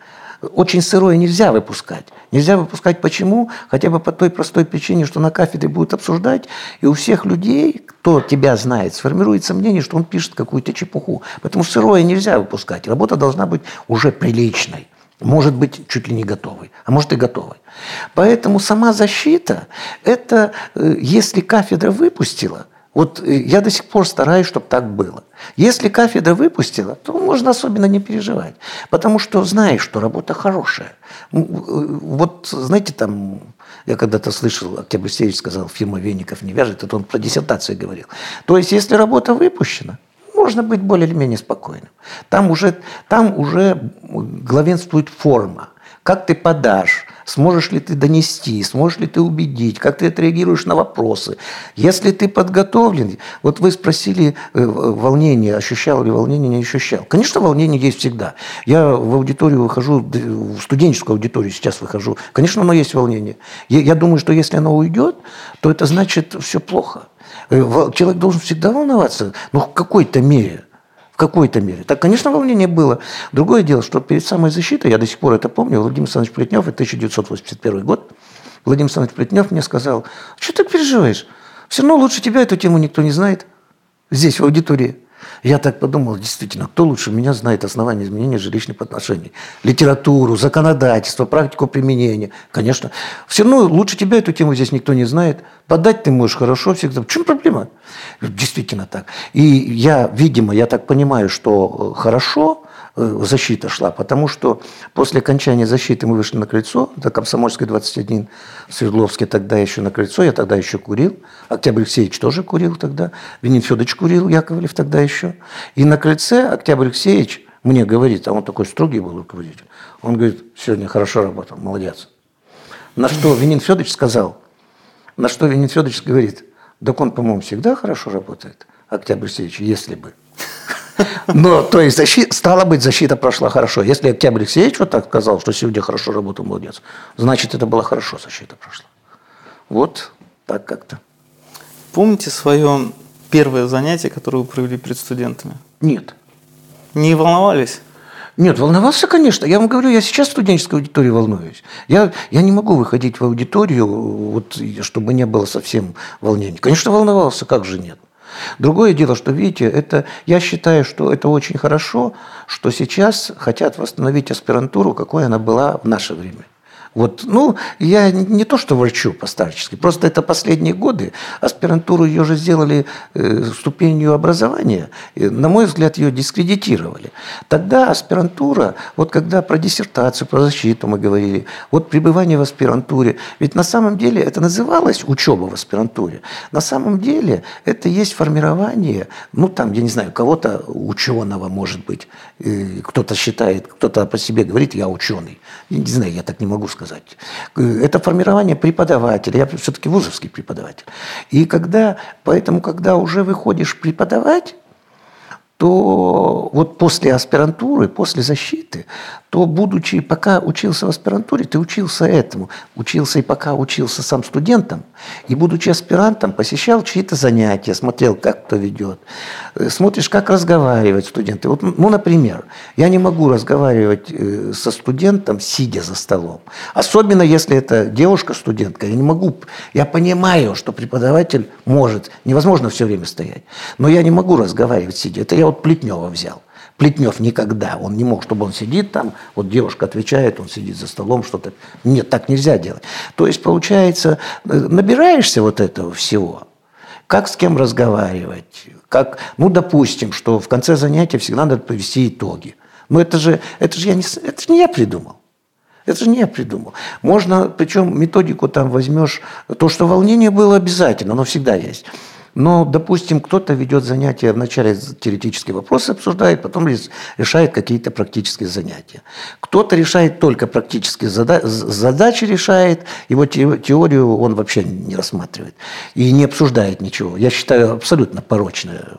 Очень сырое нельзя выпускать. Нельзя выпускать почему? Хотя бы по той простой причине, что на кафедре будут обсуждать, и у всех людей, кто тебя знает, сформируется мнение, что он пишет какую-то чепуху. Поэтому сырое нельзя выпускать. Работа должна быть уже приличной. Может быть, чуть ли не готовой, а может и готовой. Поэтому сама защита – это э, если кафедра выпустила – вот э, я до сих пор стараюсь, чтобы так было. Если кафедра выпустила, то можно особенно не переживать. Потому что знаешь, что работа хорошая. Э, вот, знаете, там, я когда-то слышал, Октябрь Сеевич сказал, фирма веников не вяжет, это он про диссертацию говорил. То есть, если работа выпущена, можно быть более или менее спокойным. Там уже, там уже главенствует форма как ты подашь, сможешь ли ты донести, сможешь ли ты убедить, как ты отреагируешь на вопросы. Если ты подготовлен, вот вы спросили э, волнение, ощущал ли волнение, не ощущал. Конечно, волнение есть всегда. Я в аудиторию выхожу, в студенческую аудиторию сейчас выхожу. Конечно, оно есть волнение. Я, думаю, что если оно уйдет, то это значит все плохо. Э, человек должен всегда волноваться, но в какой-то мере. Какой-то мере. Так, конечно, волнение было. Другое дело, что перед самой защитой, я до сих пор это помню, Владимир Александрович Плетнев, это 1981 год, Владимир Александрович Плетнев мне сказал, что ты переживаешь? Все равно лучше тебя эту тему никто не знает здесь, в аудитории. Я так подумал, действительно, кто лучше меня знает основания изменения жилищных отношений? Литературу, законодательство, практику применения. Конечно. Все равно лучше тебя эту тему здесь никто не знает. Подать ты можешь хорошо всегда. В чем проблема? Действительно так. И я, видимо, я так понимаю, что хорошо – Э, защита шла, потому что после окончания защиты мы вышли на крыльцо, до Комсомольской 21, в Свердловске тогда еще на крыльцо, я тогда еще курил, Октябрь Алексеевич тоже курил тогда, Венин Федорович курил, Яковлев тогда еще. И на крыльце Октябрь Алексеевич мне говорит, а он такой строгий был руководитель, он говорит, сегодня хорошо работал, молодец. На что Венин Федорович сказал, на что Венин Федорович говорит, так он, по-моему, всегда хорошо работает, Октябрь Алексеевич, если бы. Но, то есть, защита, стало быть, защита прошла хорошо. Если Октябрь Алексеевич вот так сказал, что сегодня хорошо работал, молодец, значит, это была хорошо защита прошла. Вот так как-то. Помните свое первое занятие, которое вы провели перед студентами? Нет. Не волновались? Нет, волновался, конечно. Я вам говорю, я сейчас в студенческой аудитории волнуюсь. Я, я не могу выходить в аудиторию, вот, чтобы не было совсем волнений. Конечно, волновался, как же нет. Другое дело, что, видите, это, я считаю, что это очень хорошо, что сейчас хотят восстановить аспирантуру, какой она была в наше время. Вот, ну, я не то, что врачу по-старчески, просто это последние годы. Аспирантуру ее же сделали э, ступенью образования. На мой взгляд, ее дискредитировали. Тогда аспирантура, вот когда про диссертацию, про защиту мы говорили, вот пребывание в аспирантуре, ведь на самом деле это называлось учеба в аспирантуре. На самом деле это есть формирование, ну, там, я не знаю, кого-то ученого, может быть, кто-то считает, кто-то по себе говорит, я ученый. Не знаю, я так не могу сказать сказать. Это формирование преподавателя. Я все-таки вузовский преподаватель. И когда, поэтому, когда уже выходишь преподавать, то вот после аспирантуры, после защиты, то будучи, пока учился в аспирантуре, ты учился этому. Учился и пока учился сам студентом. И будучи аспирантом, посещал чьи-то занятия, смотрел, как кто ведет. Э, смотришь, как разговаривают студенты. Вот, ну, например, я не могу разговаривать э, со студентом, сидя за столом. Особенно, если это девушка-студентка. Я не могу, я понимаю, что преподаватель может, невозможно все время стоять. Но я не могу разговаривать сидя. Это я вот Плетнева взял. Плетнев никогда, он не мог, чтобы он сидит там, вот девушка отвечает, он сидит за столом, что-то. Нет, так нельзя делать. То есть, получается, э, набираешься вот этого всего, как с кем разговаривать, как, ну, допустим, что в конце занятия всегда надо повести итоги. Но это же, это же я не, это же не я придумал. Это же не я придумал. Можно, причем методику там возьмешь, то, что волнение было обязательно, оно всегда есть. Но, допустим, кто-то ведет занятия, вначале теоретические вопросы обсуждает, потом решает какие-то практические занятия. Кто-то решает только практические задачи, решает, его теорию он вообще не рассматривает и не обсуждает ничего. Я считаю абсолютно порочное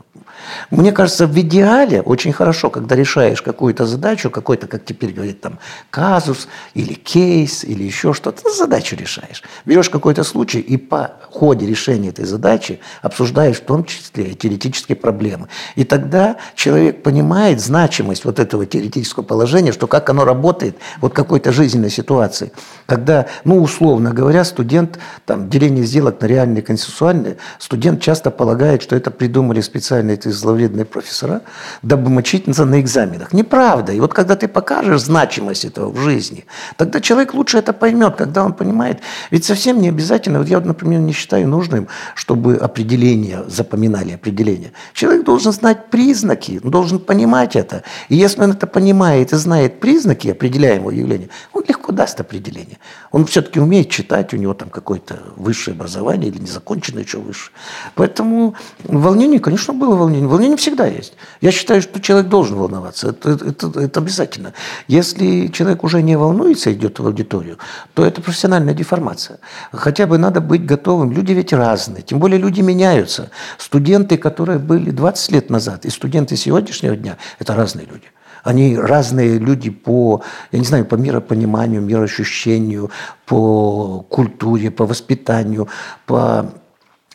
мне кажется, в идеале очень хорошо, когда решаешь какую-то задачу, какой-то, как теперь говорит, там, казус или кейс или еще что-то, ну, задачу решаешь. Берешь какой-то случай и по ходе решения этой задачи обсуждаешь в том числе теоретические проблемы. И тогда человек понимает значимость вот этого теоретического положения, что как оно работает вот какой-то жизненной ситуации. Когда, ну, условно говоря, студент, там, деление сделок на реальные и консенсуальные, студент часто полагает, что это придумали специально эти зловредные профессора, дабы мочиться на экзаменах. Неправда. И вот когда ты покажешь значимость этого в жизни, тогда человек лучше это поймет, когда он понимает. Ведь совсем не обязательно, вот я, например, не считаю нужным, чтобы определения запоминали определения. Человек должен знать признаки, он должен понимать это. И если он это понимает и знает признаки определяемого явления, он легко даст определение. Он все-таки умеет читать, у него там какое-то высшее образование или незаконченное еще выше. Поэтому волнение, конечно, было волнение. Волнение всегда есть. Я считаю, что человек должен волноваться. Это, это, это обязательно. Если человек уже не волнуется, идет в аудиторию, то это профессиональная деформация. Хотя бы надо быть готовым. Люди ведь разные. Тем более люди меняются. Студенты, которые были 20 лет назад, и студенты сегодняшнего дня – это разные люди. Они разные люди по, я не знаю, по миропониманию, мироощущению, по культуре, по воспитанию, по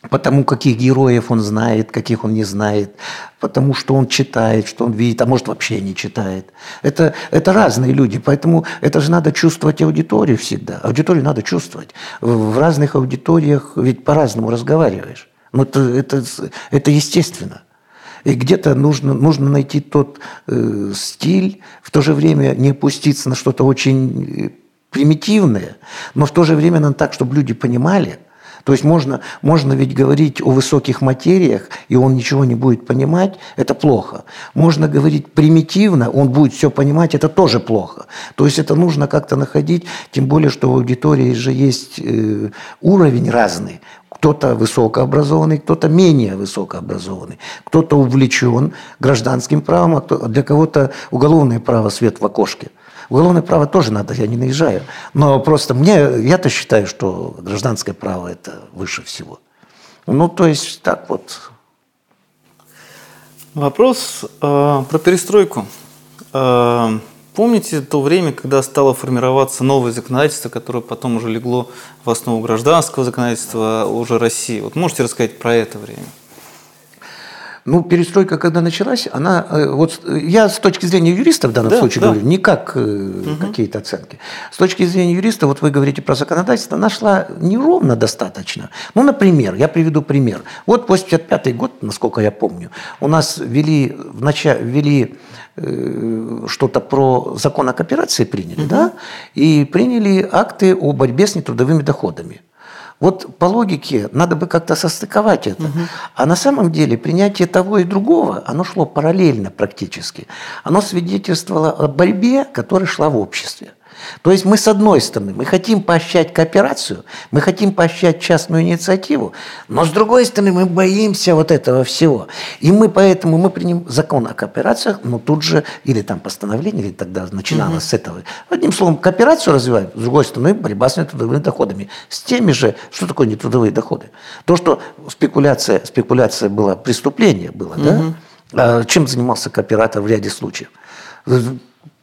потому каких героев он знает, каких он не знает, потому что он читает, что он видит, а может вообще не читает. Это, это разные люди, поэтому это же надо чувствовать аудиторию всегда. Аудиторию надо чувствовать. В разных аудиториях ведь по-разному разговариваешь. Но это, это, это естественно. И где-то нужно, нужно найти тот э, стиль, в то же время не опуститься на что-то очень э, примитивное, но в то же время надо так, чтобы люди понимали. То есть можно, можно ведь говорить о высоких материях, и он ничего не будет понимать, это плохо. Можно говорить примитивно, он будет все понимать, это тоже плохо. То есть это нужно как-то находить, тем более, что в аудитории же есть э, уровень разный. Кто-то высокообразованный, кто-то менее высокообразованный, кто-то увлечен гражданским правом, а для кого-то уголовное право свет в окошке. Уголовное право тоже надо, я не наезжаю. Но просто мне, я-то считаю, что гражданское право – это выше всего. Ну, то есть так вот. Вопрос э, про перестройку. Э, Помните то время, когда стало формироваться новое законодательство, которое потом уже легло в основу гражданского законодательства уже России? Вот можете рассказать про это время? Ну, перестройка, когда началась, она, э, вот я с точки зрения юриста в данном да, случае да. говорю, не как угу. какие-то оценки. С точки зрения юриста, вот вы говорите про законодательство, она шла неровно достаточно. Ну, например, я приведу пример. Вот 85 год, насколько я помню, у нас ввели, в начале, ввели э, что-то про закон о кооперации приняли, угу. да, и приняли акты о борьбе с нетрудовыми доходами. Вот по логике надо бы как-то состыковать это. Угу. А на самом деле принятие того и другого, оно шло параллельно практически. Оно свидетельствовало о борьбе, которая шла в обществе. То есть мы с одной стороны, мы хотим поощрять кооперацию, мы хотим поощрять частную инициативу, но с другой стороны мы боимся вот этого всего. И мы поэтому мы примем закон о кооперациях, но тут же, или там постановление, или тогда начиналось угу. с этого. Одним словом, кооперацию развиваем, с другой стороны борьба с нетрудовыми доходами. С теми же, что такое нетрудовые доходы? То, что спекуляция, спекуляция была, преступление было, угу. да? А чем занимался кооператор в ряде случаев?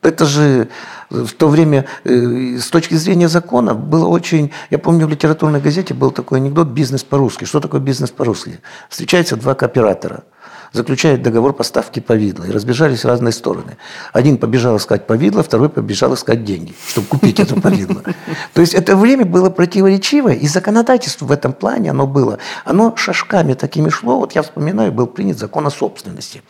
Это же в то время э, с точки зрения закона было очень... Я помню, в литературной газете был такой анекдот «Бизнес по-русски». Что такое бизнес по-русски? Встречаются два кооператора – заключают договор поставки повидла и разбежались в разные стороны. Один побежал искать повидло, второй побежал искать деньги, чтобы купить это повидло. То есть это время было противоречивое, и законодательство в этом плане оно было. Оно шажками такими шло. Вот я вспоминаю, был принят закон о собственности.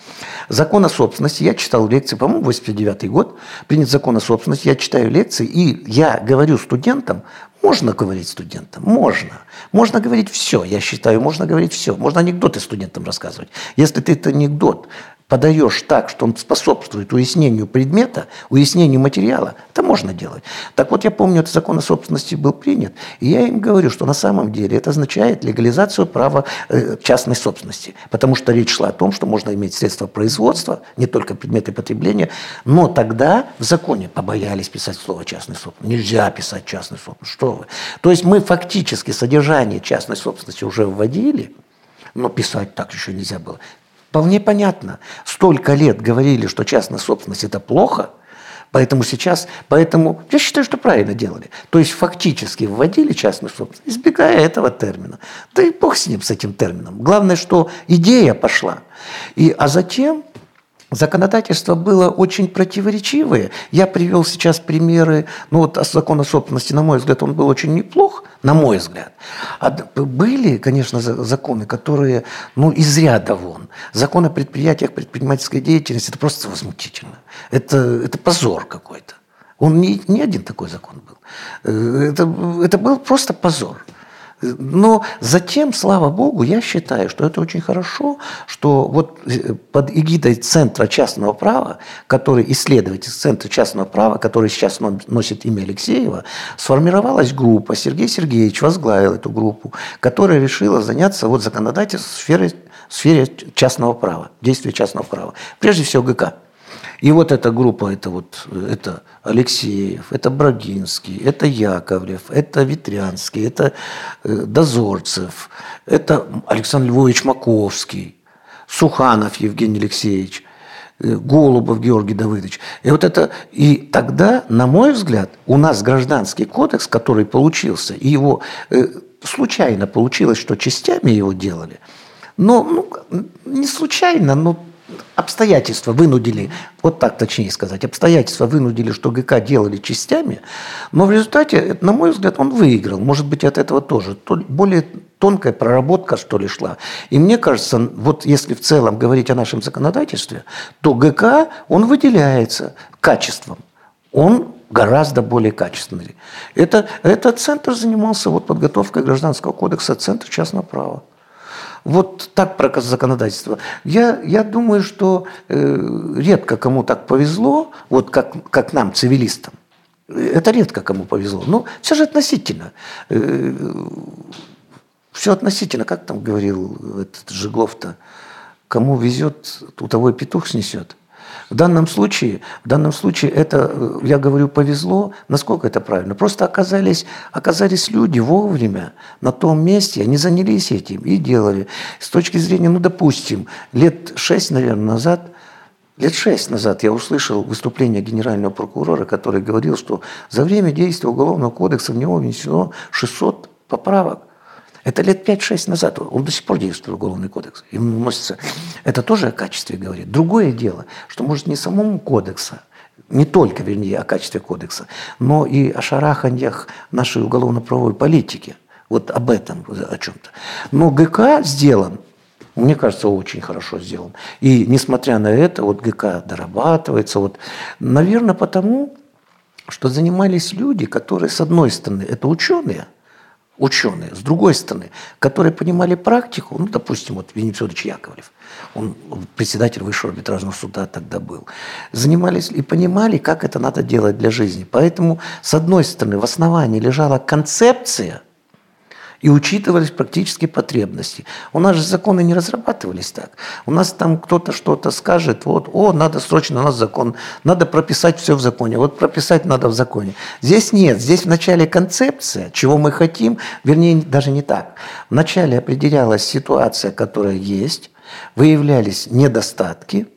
Закон о собственности, я читал лекции, по-моему, 89 год, принят закон о собственности, я читаю лекции, и я говорю студентам можно говорить студентам? Можно. Можно говорить все, я считаю, можно говорить все. Можно анекдоты студентам рассказывать. Если ты этот анекдот подаешь так, что он способствует уяснению предмета, уяснению материала, это можно делать. Так вот, я помню, этот закон о собственности был принят, и я им говорю, что на самом деле это означает легализацию права э, частной собственности, потому что речь шла о том, что можно иметь средства производства, не только предметы потребления, но тогда в законе побоялись писать слово частной собственности. Нельзя писать частной собственности, что вы. То есть мы фактически содержание частной собственности уже вводили, но писать так еще нельзя было. Вполне понятно. Столько лет говорили, что частная собственность – это плохо, поэтому сейчас, поэтому я считаю, что правильно делали. То есть фактически вводили частную собственность, избегая этого термина. Да и бог с ним, с этим термином. Главное, что идея пошла. И, а затем Законодательство было очень противоречивое. Я привел сейчас примеры, ну вот закон о собственности, на мой взгляд, он был очень неплох, на мой взгляд. А были, конечно, законы, которые, ну, из ряда вон. Закон о предприятиях, предпринимательской деятельности, это просто возмутительно. Это, это позор какой-то. Он не, не один такой закон был. Э, это, это был просто позор. Но затем, слава богу, я считаю, что это очень хорошо, что вот э, под эгидой Центра частного права, который исследователь Центра частного права, который сейчас носит имя Алексеева, сформировалась группа, Сергей Сергеевич возглавил эту группу, которая решила заняться вот законодательством в сфере, в сфере частного права, действия частного права. Прежде всего ГК. И вот эта группа, это вот это Алексеев, это Брагинский, это Яковлев, это Ветрянский, это э, Дозорцев, это Александр Львович Маковский, Суханов Евгений Алексеевич, э, Голубов Георгий Давыдович. И вот это, и тогда, на мой взгляд, у нас гражданский кодекс, который получился, и его э, случайно получилось, что частями его делали, но ну, не случайно, но обстоятельства вынудили, вот так точнее сказать, обстоятельства вынудили, что ГК делали частями, но в результате, на мой взгляд, он выиграл. Может быть, от этого тоже. Более тонкая проработка, что ли, шла. И мне кажется, вот если в целом говорить о нашем законодательстве, то ГК, он выделяется качеством. Он гораздо более качественный. Это, этот центр занимался вот подготовкой гражданского кодекса, центр частного права. Вот так про законодательство. Я, я думаю, что э, редко кому так повезло, вот как, как нам, цивилистам. Это редко кому повезло. Но все же относительно. Э, все относительно. Как там говорил этот Жиглов-то? Кому везет, у того и петух снесет. В данном случае, в данном случае это, э, я говорю, повезло. Насколько это правильно? Просто оказались, оказались люди вовремя на том месте, они занялись этим и делали. С точки зрения, ну, допустим, лет шесть, наверное, назад Лет шесть назад я услышал выступление генерального прокурора, который говорил, что за время действия Уголовного кодекса в него внесено 600 поправок. Это лет 5-6 назад. Он до сих пор действует уголовный кодекс. И носится. Это тоже о качестве говорит. Другое дело, что может не самому кодекса, не только, вернее, о качестве кодекса, но и о шараханьях нашей уголовно-правовой политики. Вот об этом, о чем-то. Но ГК сделан мне кажется, очень хорошо сделан. И несмотря на это, вот ГК дорабатывается. Вот, наверное, потому, что занимались люди, которые, с одной стороны, это ученые – ученые, с другой стороны, которые понимали практику, ну, допустим, вот Венедий Федорович Яковлев, он председатель Высшего арбитражного суда тогда был, занимались и понимали, как это надо делать для жизни. Поэтому, с одной стороны, в основании лежала концепция – и учитывались практические потребности. У нас же законы не разрабатывались так. У нас там кто-то что-то скажет, вот, о, надо срочно, у нас закон, надо прописать все в законе. Вот прописать надо в законе. Здесь нет, здесь вначале концепция, чего мы хотим, вернее, даже не так. Вначале определялась ситуация, которая есть, выявлялись недостатки,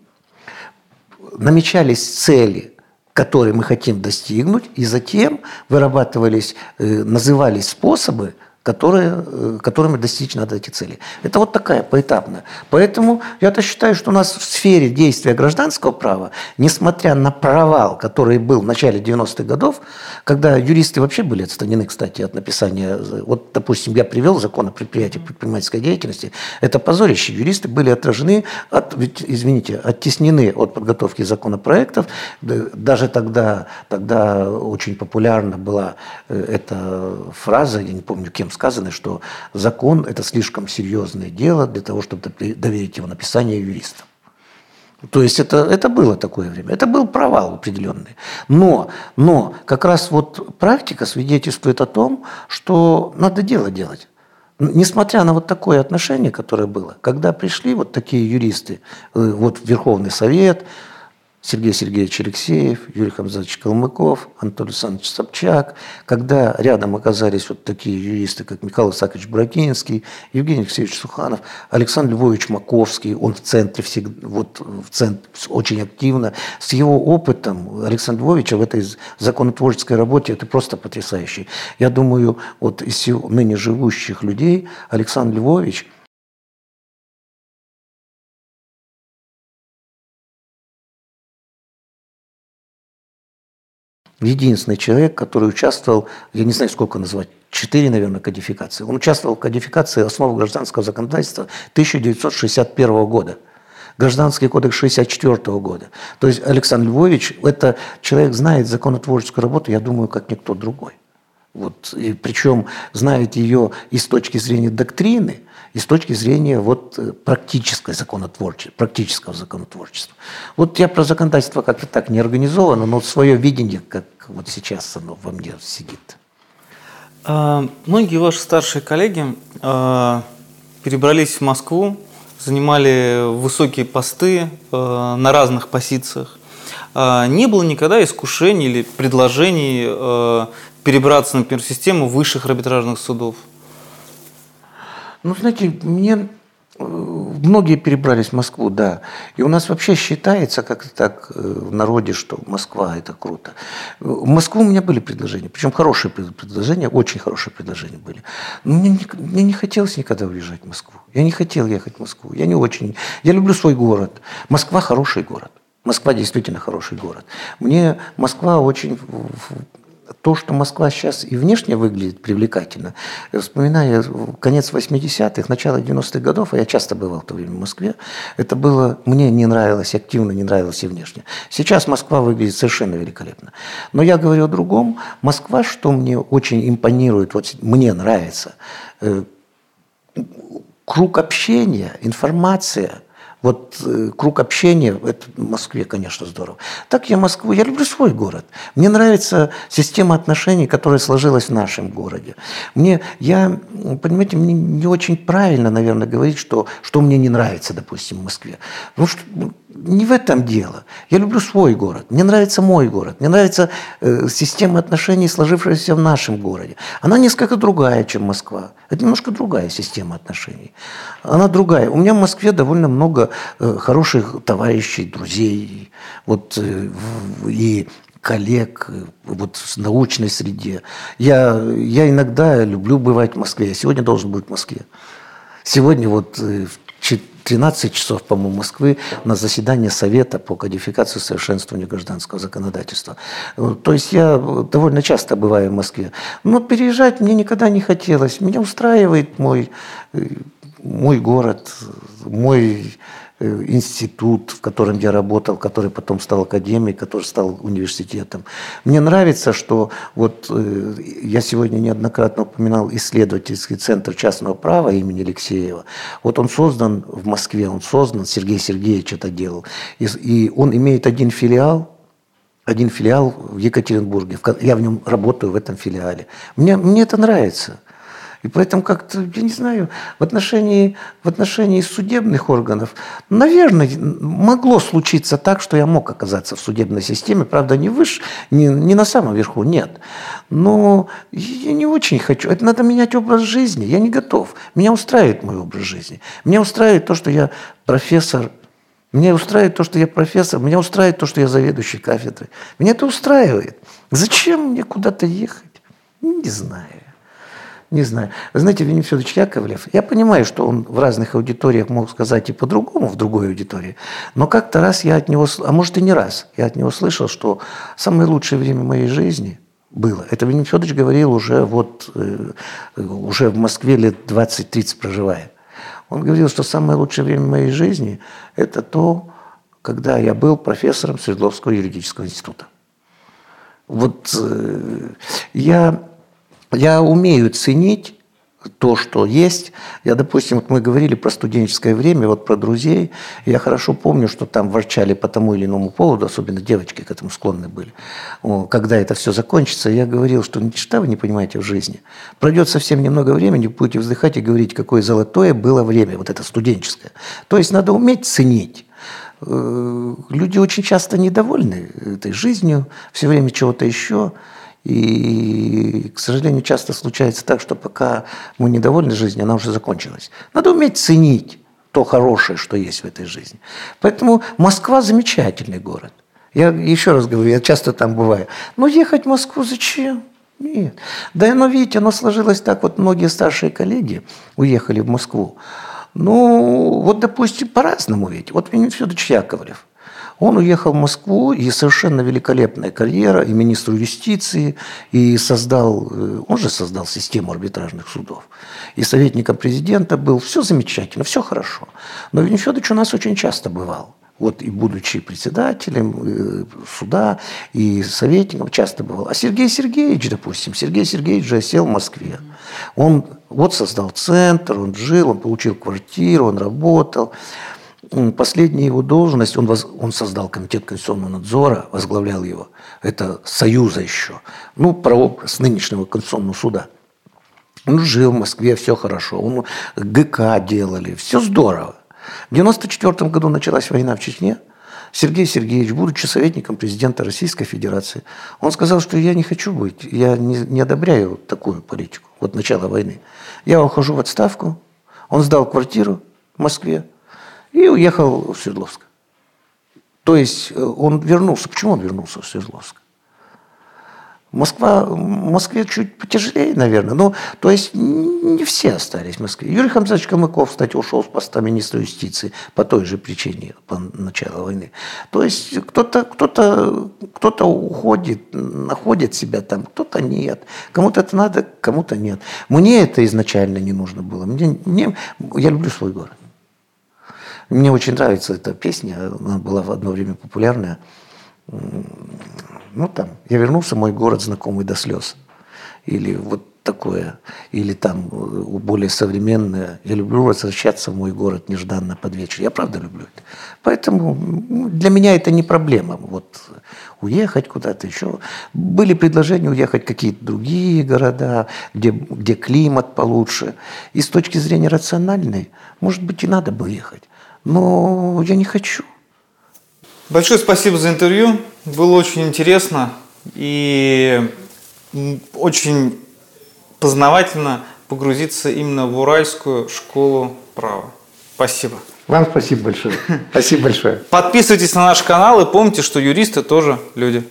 намечались цели, которые мы хотим достигнуть, и затем вырабатывались, э, назывались способы, которые, э, которыми достичь надо эти цели. Это вот такая поэтапная. Поэтому я-то считаю, что у нас в сфере действия гражданского права, несмотря на провал, который был в начале 90-х годов, когда юристы вообще были отстранены, кстати, от написания, вот, допустим, я привел закон о предприятии предпринимательской деятельности, это позорище, юристы были отражены, от, извините, оттеснены от подготовки законопроектов, даже тогда, тогда очень популярна была э, эта фраза, я не помню, кем сказано, что закон – это слишком серьезное дело для того, чтобы доверить его написание юристам. То есть это, это было такое время. Это был провал определенный. Но, но как раз вот практика свидетельствует о том, что надо дело делать. Несмотря на вот такое отношение, которое было, когда пришли вот такие юристы, э, вот Верховный Совет, Сергей Сергеевич Алексеев, Юрий Хамзатович Калмыков, Антон Александрович Собчак, когда рядом оказались вот такие юристы, как Михаил Исаакович Брагинский, Евгений Алексеевич Суханов, Александр Львович Маковский, он в центре всегда, вот в центре очень активно. С его опытом Александра Львовича в этой законотворческой работе это просто потрясающе. Я думаю, вот из ныне живущих людей Александр Львович – единственный человек, который участвовал, я не знаю, сколько назвать, четыре, наверное, кодификации. Он участвовал в кодификации основ гражданского законодательства 1961 года. Гражданский кодекс 1964 года. То есть Александр Львович, это человек знает законотворческую работу, я думаю, как никто другой. Вот, и причем знает ее и с точки зрения доктрины, и с точки зрения вот, э, практической законотворчества, практического законотворчества. Вот я про законодательство как-то так не организовано, но свое видение, как вот сейчас оно во мне сидит. А, многие ваши старшие коллеги а, перебрались в Москву, занимали высокие посты а, на разных позициях. Не было никогда искушений или предложений перебраться, например, в систему высших арбитражных судов? Ну, знаете, мне э, Многие перебрались в Москву, да. И у нас вообще считается как-то так э, в народе, что Москва – это круто. В Москву у меня были предложения, причем хорошие предложения, очень хорошие предложения были. Но мне не, мне не хотелось никогда уезжать в Москву. Я не хотел ехать в Москву. Я не очень. Я люблю свой город. Москва – хороший город. Москва действительно хороший город. Мне Москва очень то, что Москва сейчас и внешне выглядит привлекательно, вспоминая конец 80-х, начало 90-х годов, а я часто бывал в то время в Москве, это было, мне не нравилось, активно не нравилось и внешне. Сейчас Москва выглядит совершенно великолепно. Но я говорю о другом. Москва, что мне очень импонирует, вот мне нравится, э, круг общения, информация – вот э, круг общения, это в Москве, конечно, здорово. Так я Москву, я люблю свой город. Мне нравится система отношений, которая сложилась в нашем городе. Мне, я, понимаете, мне не очень правильно, наверное, говорить, что, что мне не нравится, допустим, в Москве. Потому что ну, не в этом дело. Я люблю свой город. Мне нравится мой город. Мне нравится э, система отношений, сложившаяся в нашем городе. Она несколько другая, чем Москва. Это немножко другая система отношений. Она другая. У меня в Москве довольно много э, хороших товарищей, друзей. Вот, э, и коллег э, вот в научной среде. Я, я иногда люблю бывать в Москве. Я сегодня должен быть в Москве. Сегодня вот э, в 13 часов, по-моему, Москвы на заседание Совета по кодификации и совершенствованию гражданского законодательства. Э, то есть я довольно часто бываю в Москве. Но переезжать мне никогда не хотелось. Меня устраивает мой, э, мой город, мой Э, институт, в котором я работал, который потом стал академией, который стал университетом. Мне нравится, что вот э, я сегодня неоднократно упоминал исследовательский центр частного права имени Алексеева. Вот он создан в Москве, он создан, Сергей Сергеевич это делал. И он имеет один филиал, один филиал в Екатеринбурге. Я в нем работаю в этом филиале. Мне, мне это нравится. И поэтому как-то, я не знаю, в отношении, в отношении судебных органов, наверное, могло случиться так, что я мог оказаться в судебной системе, правда, не выше, не, не на самом верху, нет. Но я не очень хочу. Это надо менять образ жизни. Я не готов. Меня устраивает мой образ жизни. Меня устраивает то, что я профессор меня устраивает то, что я профессор, меня устраивает то, что я заведующий кафедрой. Меня это устраивает. Зачем мне куда-то ехать? Не знаю. Не знаю. Знаете, Веним Федорович Яковлев, я понимаю, что он в разных аудиториях мог сказать и по-другому в другой аудитории, но как-то раз я от него, а может и не раз, я от него слышал, что самое лучшее время моей жизни было. Это Веним Федорович говорил уже, вот, э, уже в Москве лет 20-30 проживая. Он говорил, что самое лучшее время моей жизни – это то, когда я был профессором Свердловского юридического института. Вот э, я я умею ценить то, что есть. Я, допустим, вот мы говорили про студенческое время, вот про друзей. Я хорошо помню, что там ворчали по тому или иному поводу, особенно девочки к этому склонны были. Когда это все закончится, я говорил, что ничего вы не понимаете в жизни. Пройдет совсем немного времени, будете вздыхать и говорить, какое золотое было время, вот это студенческое. То есть надо уметь ценить. Э, люди очень часто недовольны этой жизнью, все время чего-то еще. И, к сожалению, часто случается так, что пока мы недовольны жизнью, она уже закончилась. Надо уметь ценить то хорошее, что есть в этой жизни. Поэтому Москва замечательный город. Я еще раз говорю, я часто там бываю. Но ехать в Москву зачем? Нет. Да, но видите, оно сложилось так, вот многие старшие коллеги уехали в Москву. Ну, вот, допустим, по-разному ведь. Вот Федорович Яковлев. Он уехал в Москву, и совершенно великолепная карьера, и министру юстиции, и создал, э, он же создал систему арбитражных судов, и советником президента был. Все замечательно, все хорошо. Но Венедикт Федорович у нас очень часто бывал. Вот и будучи председателем э, суда и советником, часто бывал. А Сергей Сергеевич, допустим, Сергей Сергеевич же сел в Москве. Он вот создал центр, он жил, он получил квартиру, он работал. Последняя его должность, он, воз, он создал комитет конституционного надзора, возглавлял его. Это Союза еще. Ну, прообраз нынешнего Конституционного суда. Он жил в Москве, все хорошо. Он ГК делали, все здорово. В 1994 году началась война в Чечне. Сергей Сергеевич, будучи советником президента Российской Федерации, он сказал, что я не хочу быть, я не, не одобряю такую политику, вот начало войны. Я ухожу в отставку, он сдал квартиру в Москве и уехал в Свердловск. То есть э, он вернулся. Почему он вернулся в Свердловск? Москва, Москве чуть потяжелее, наверное. Ну, то есть не все остались в Москве. Юрий Хамзович Камыков, кстати, ушел с поста министра юстиции по той же причине, по началу войны. То есть кто-то кто -то, кто -то уходит, находит себя там, кто-то нет. Кому-то это надо, кому-то нет. Мне это изначально не нужно было. Мне, мне, я люблю свой город. Мне очень нравится эта песня, она была в одно время популярная ну там, я вернулся, мой город знакомый до слез. Или вот такое, или там э, более современное. Я люблю возвращаться в мой город нежданно под вечер. Я правда люблю это. Поэтому для меня это не проблема. Вот уехать куда-то еще. Были предложения уехать в какие-то другие города, где, где климат получше. И с точки зрения рациональной, может быть, и надо бы ехать. Но я не хочу. Большое спасибо за интервью. Было очень интересно и очень познавательно погрузиться именно в Уральскую школу права. Спасибо. Вам спасибо большое. Спасибо большое. Подписывайтесь на наш канал и помните, что юристы тоже люди.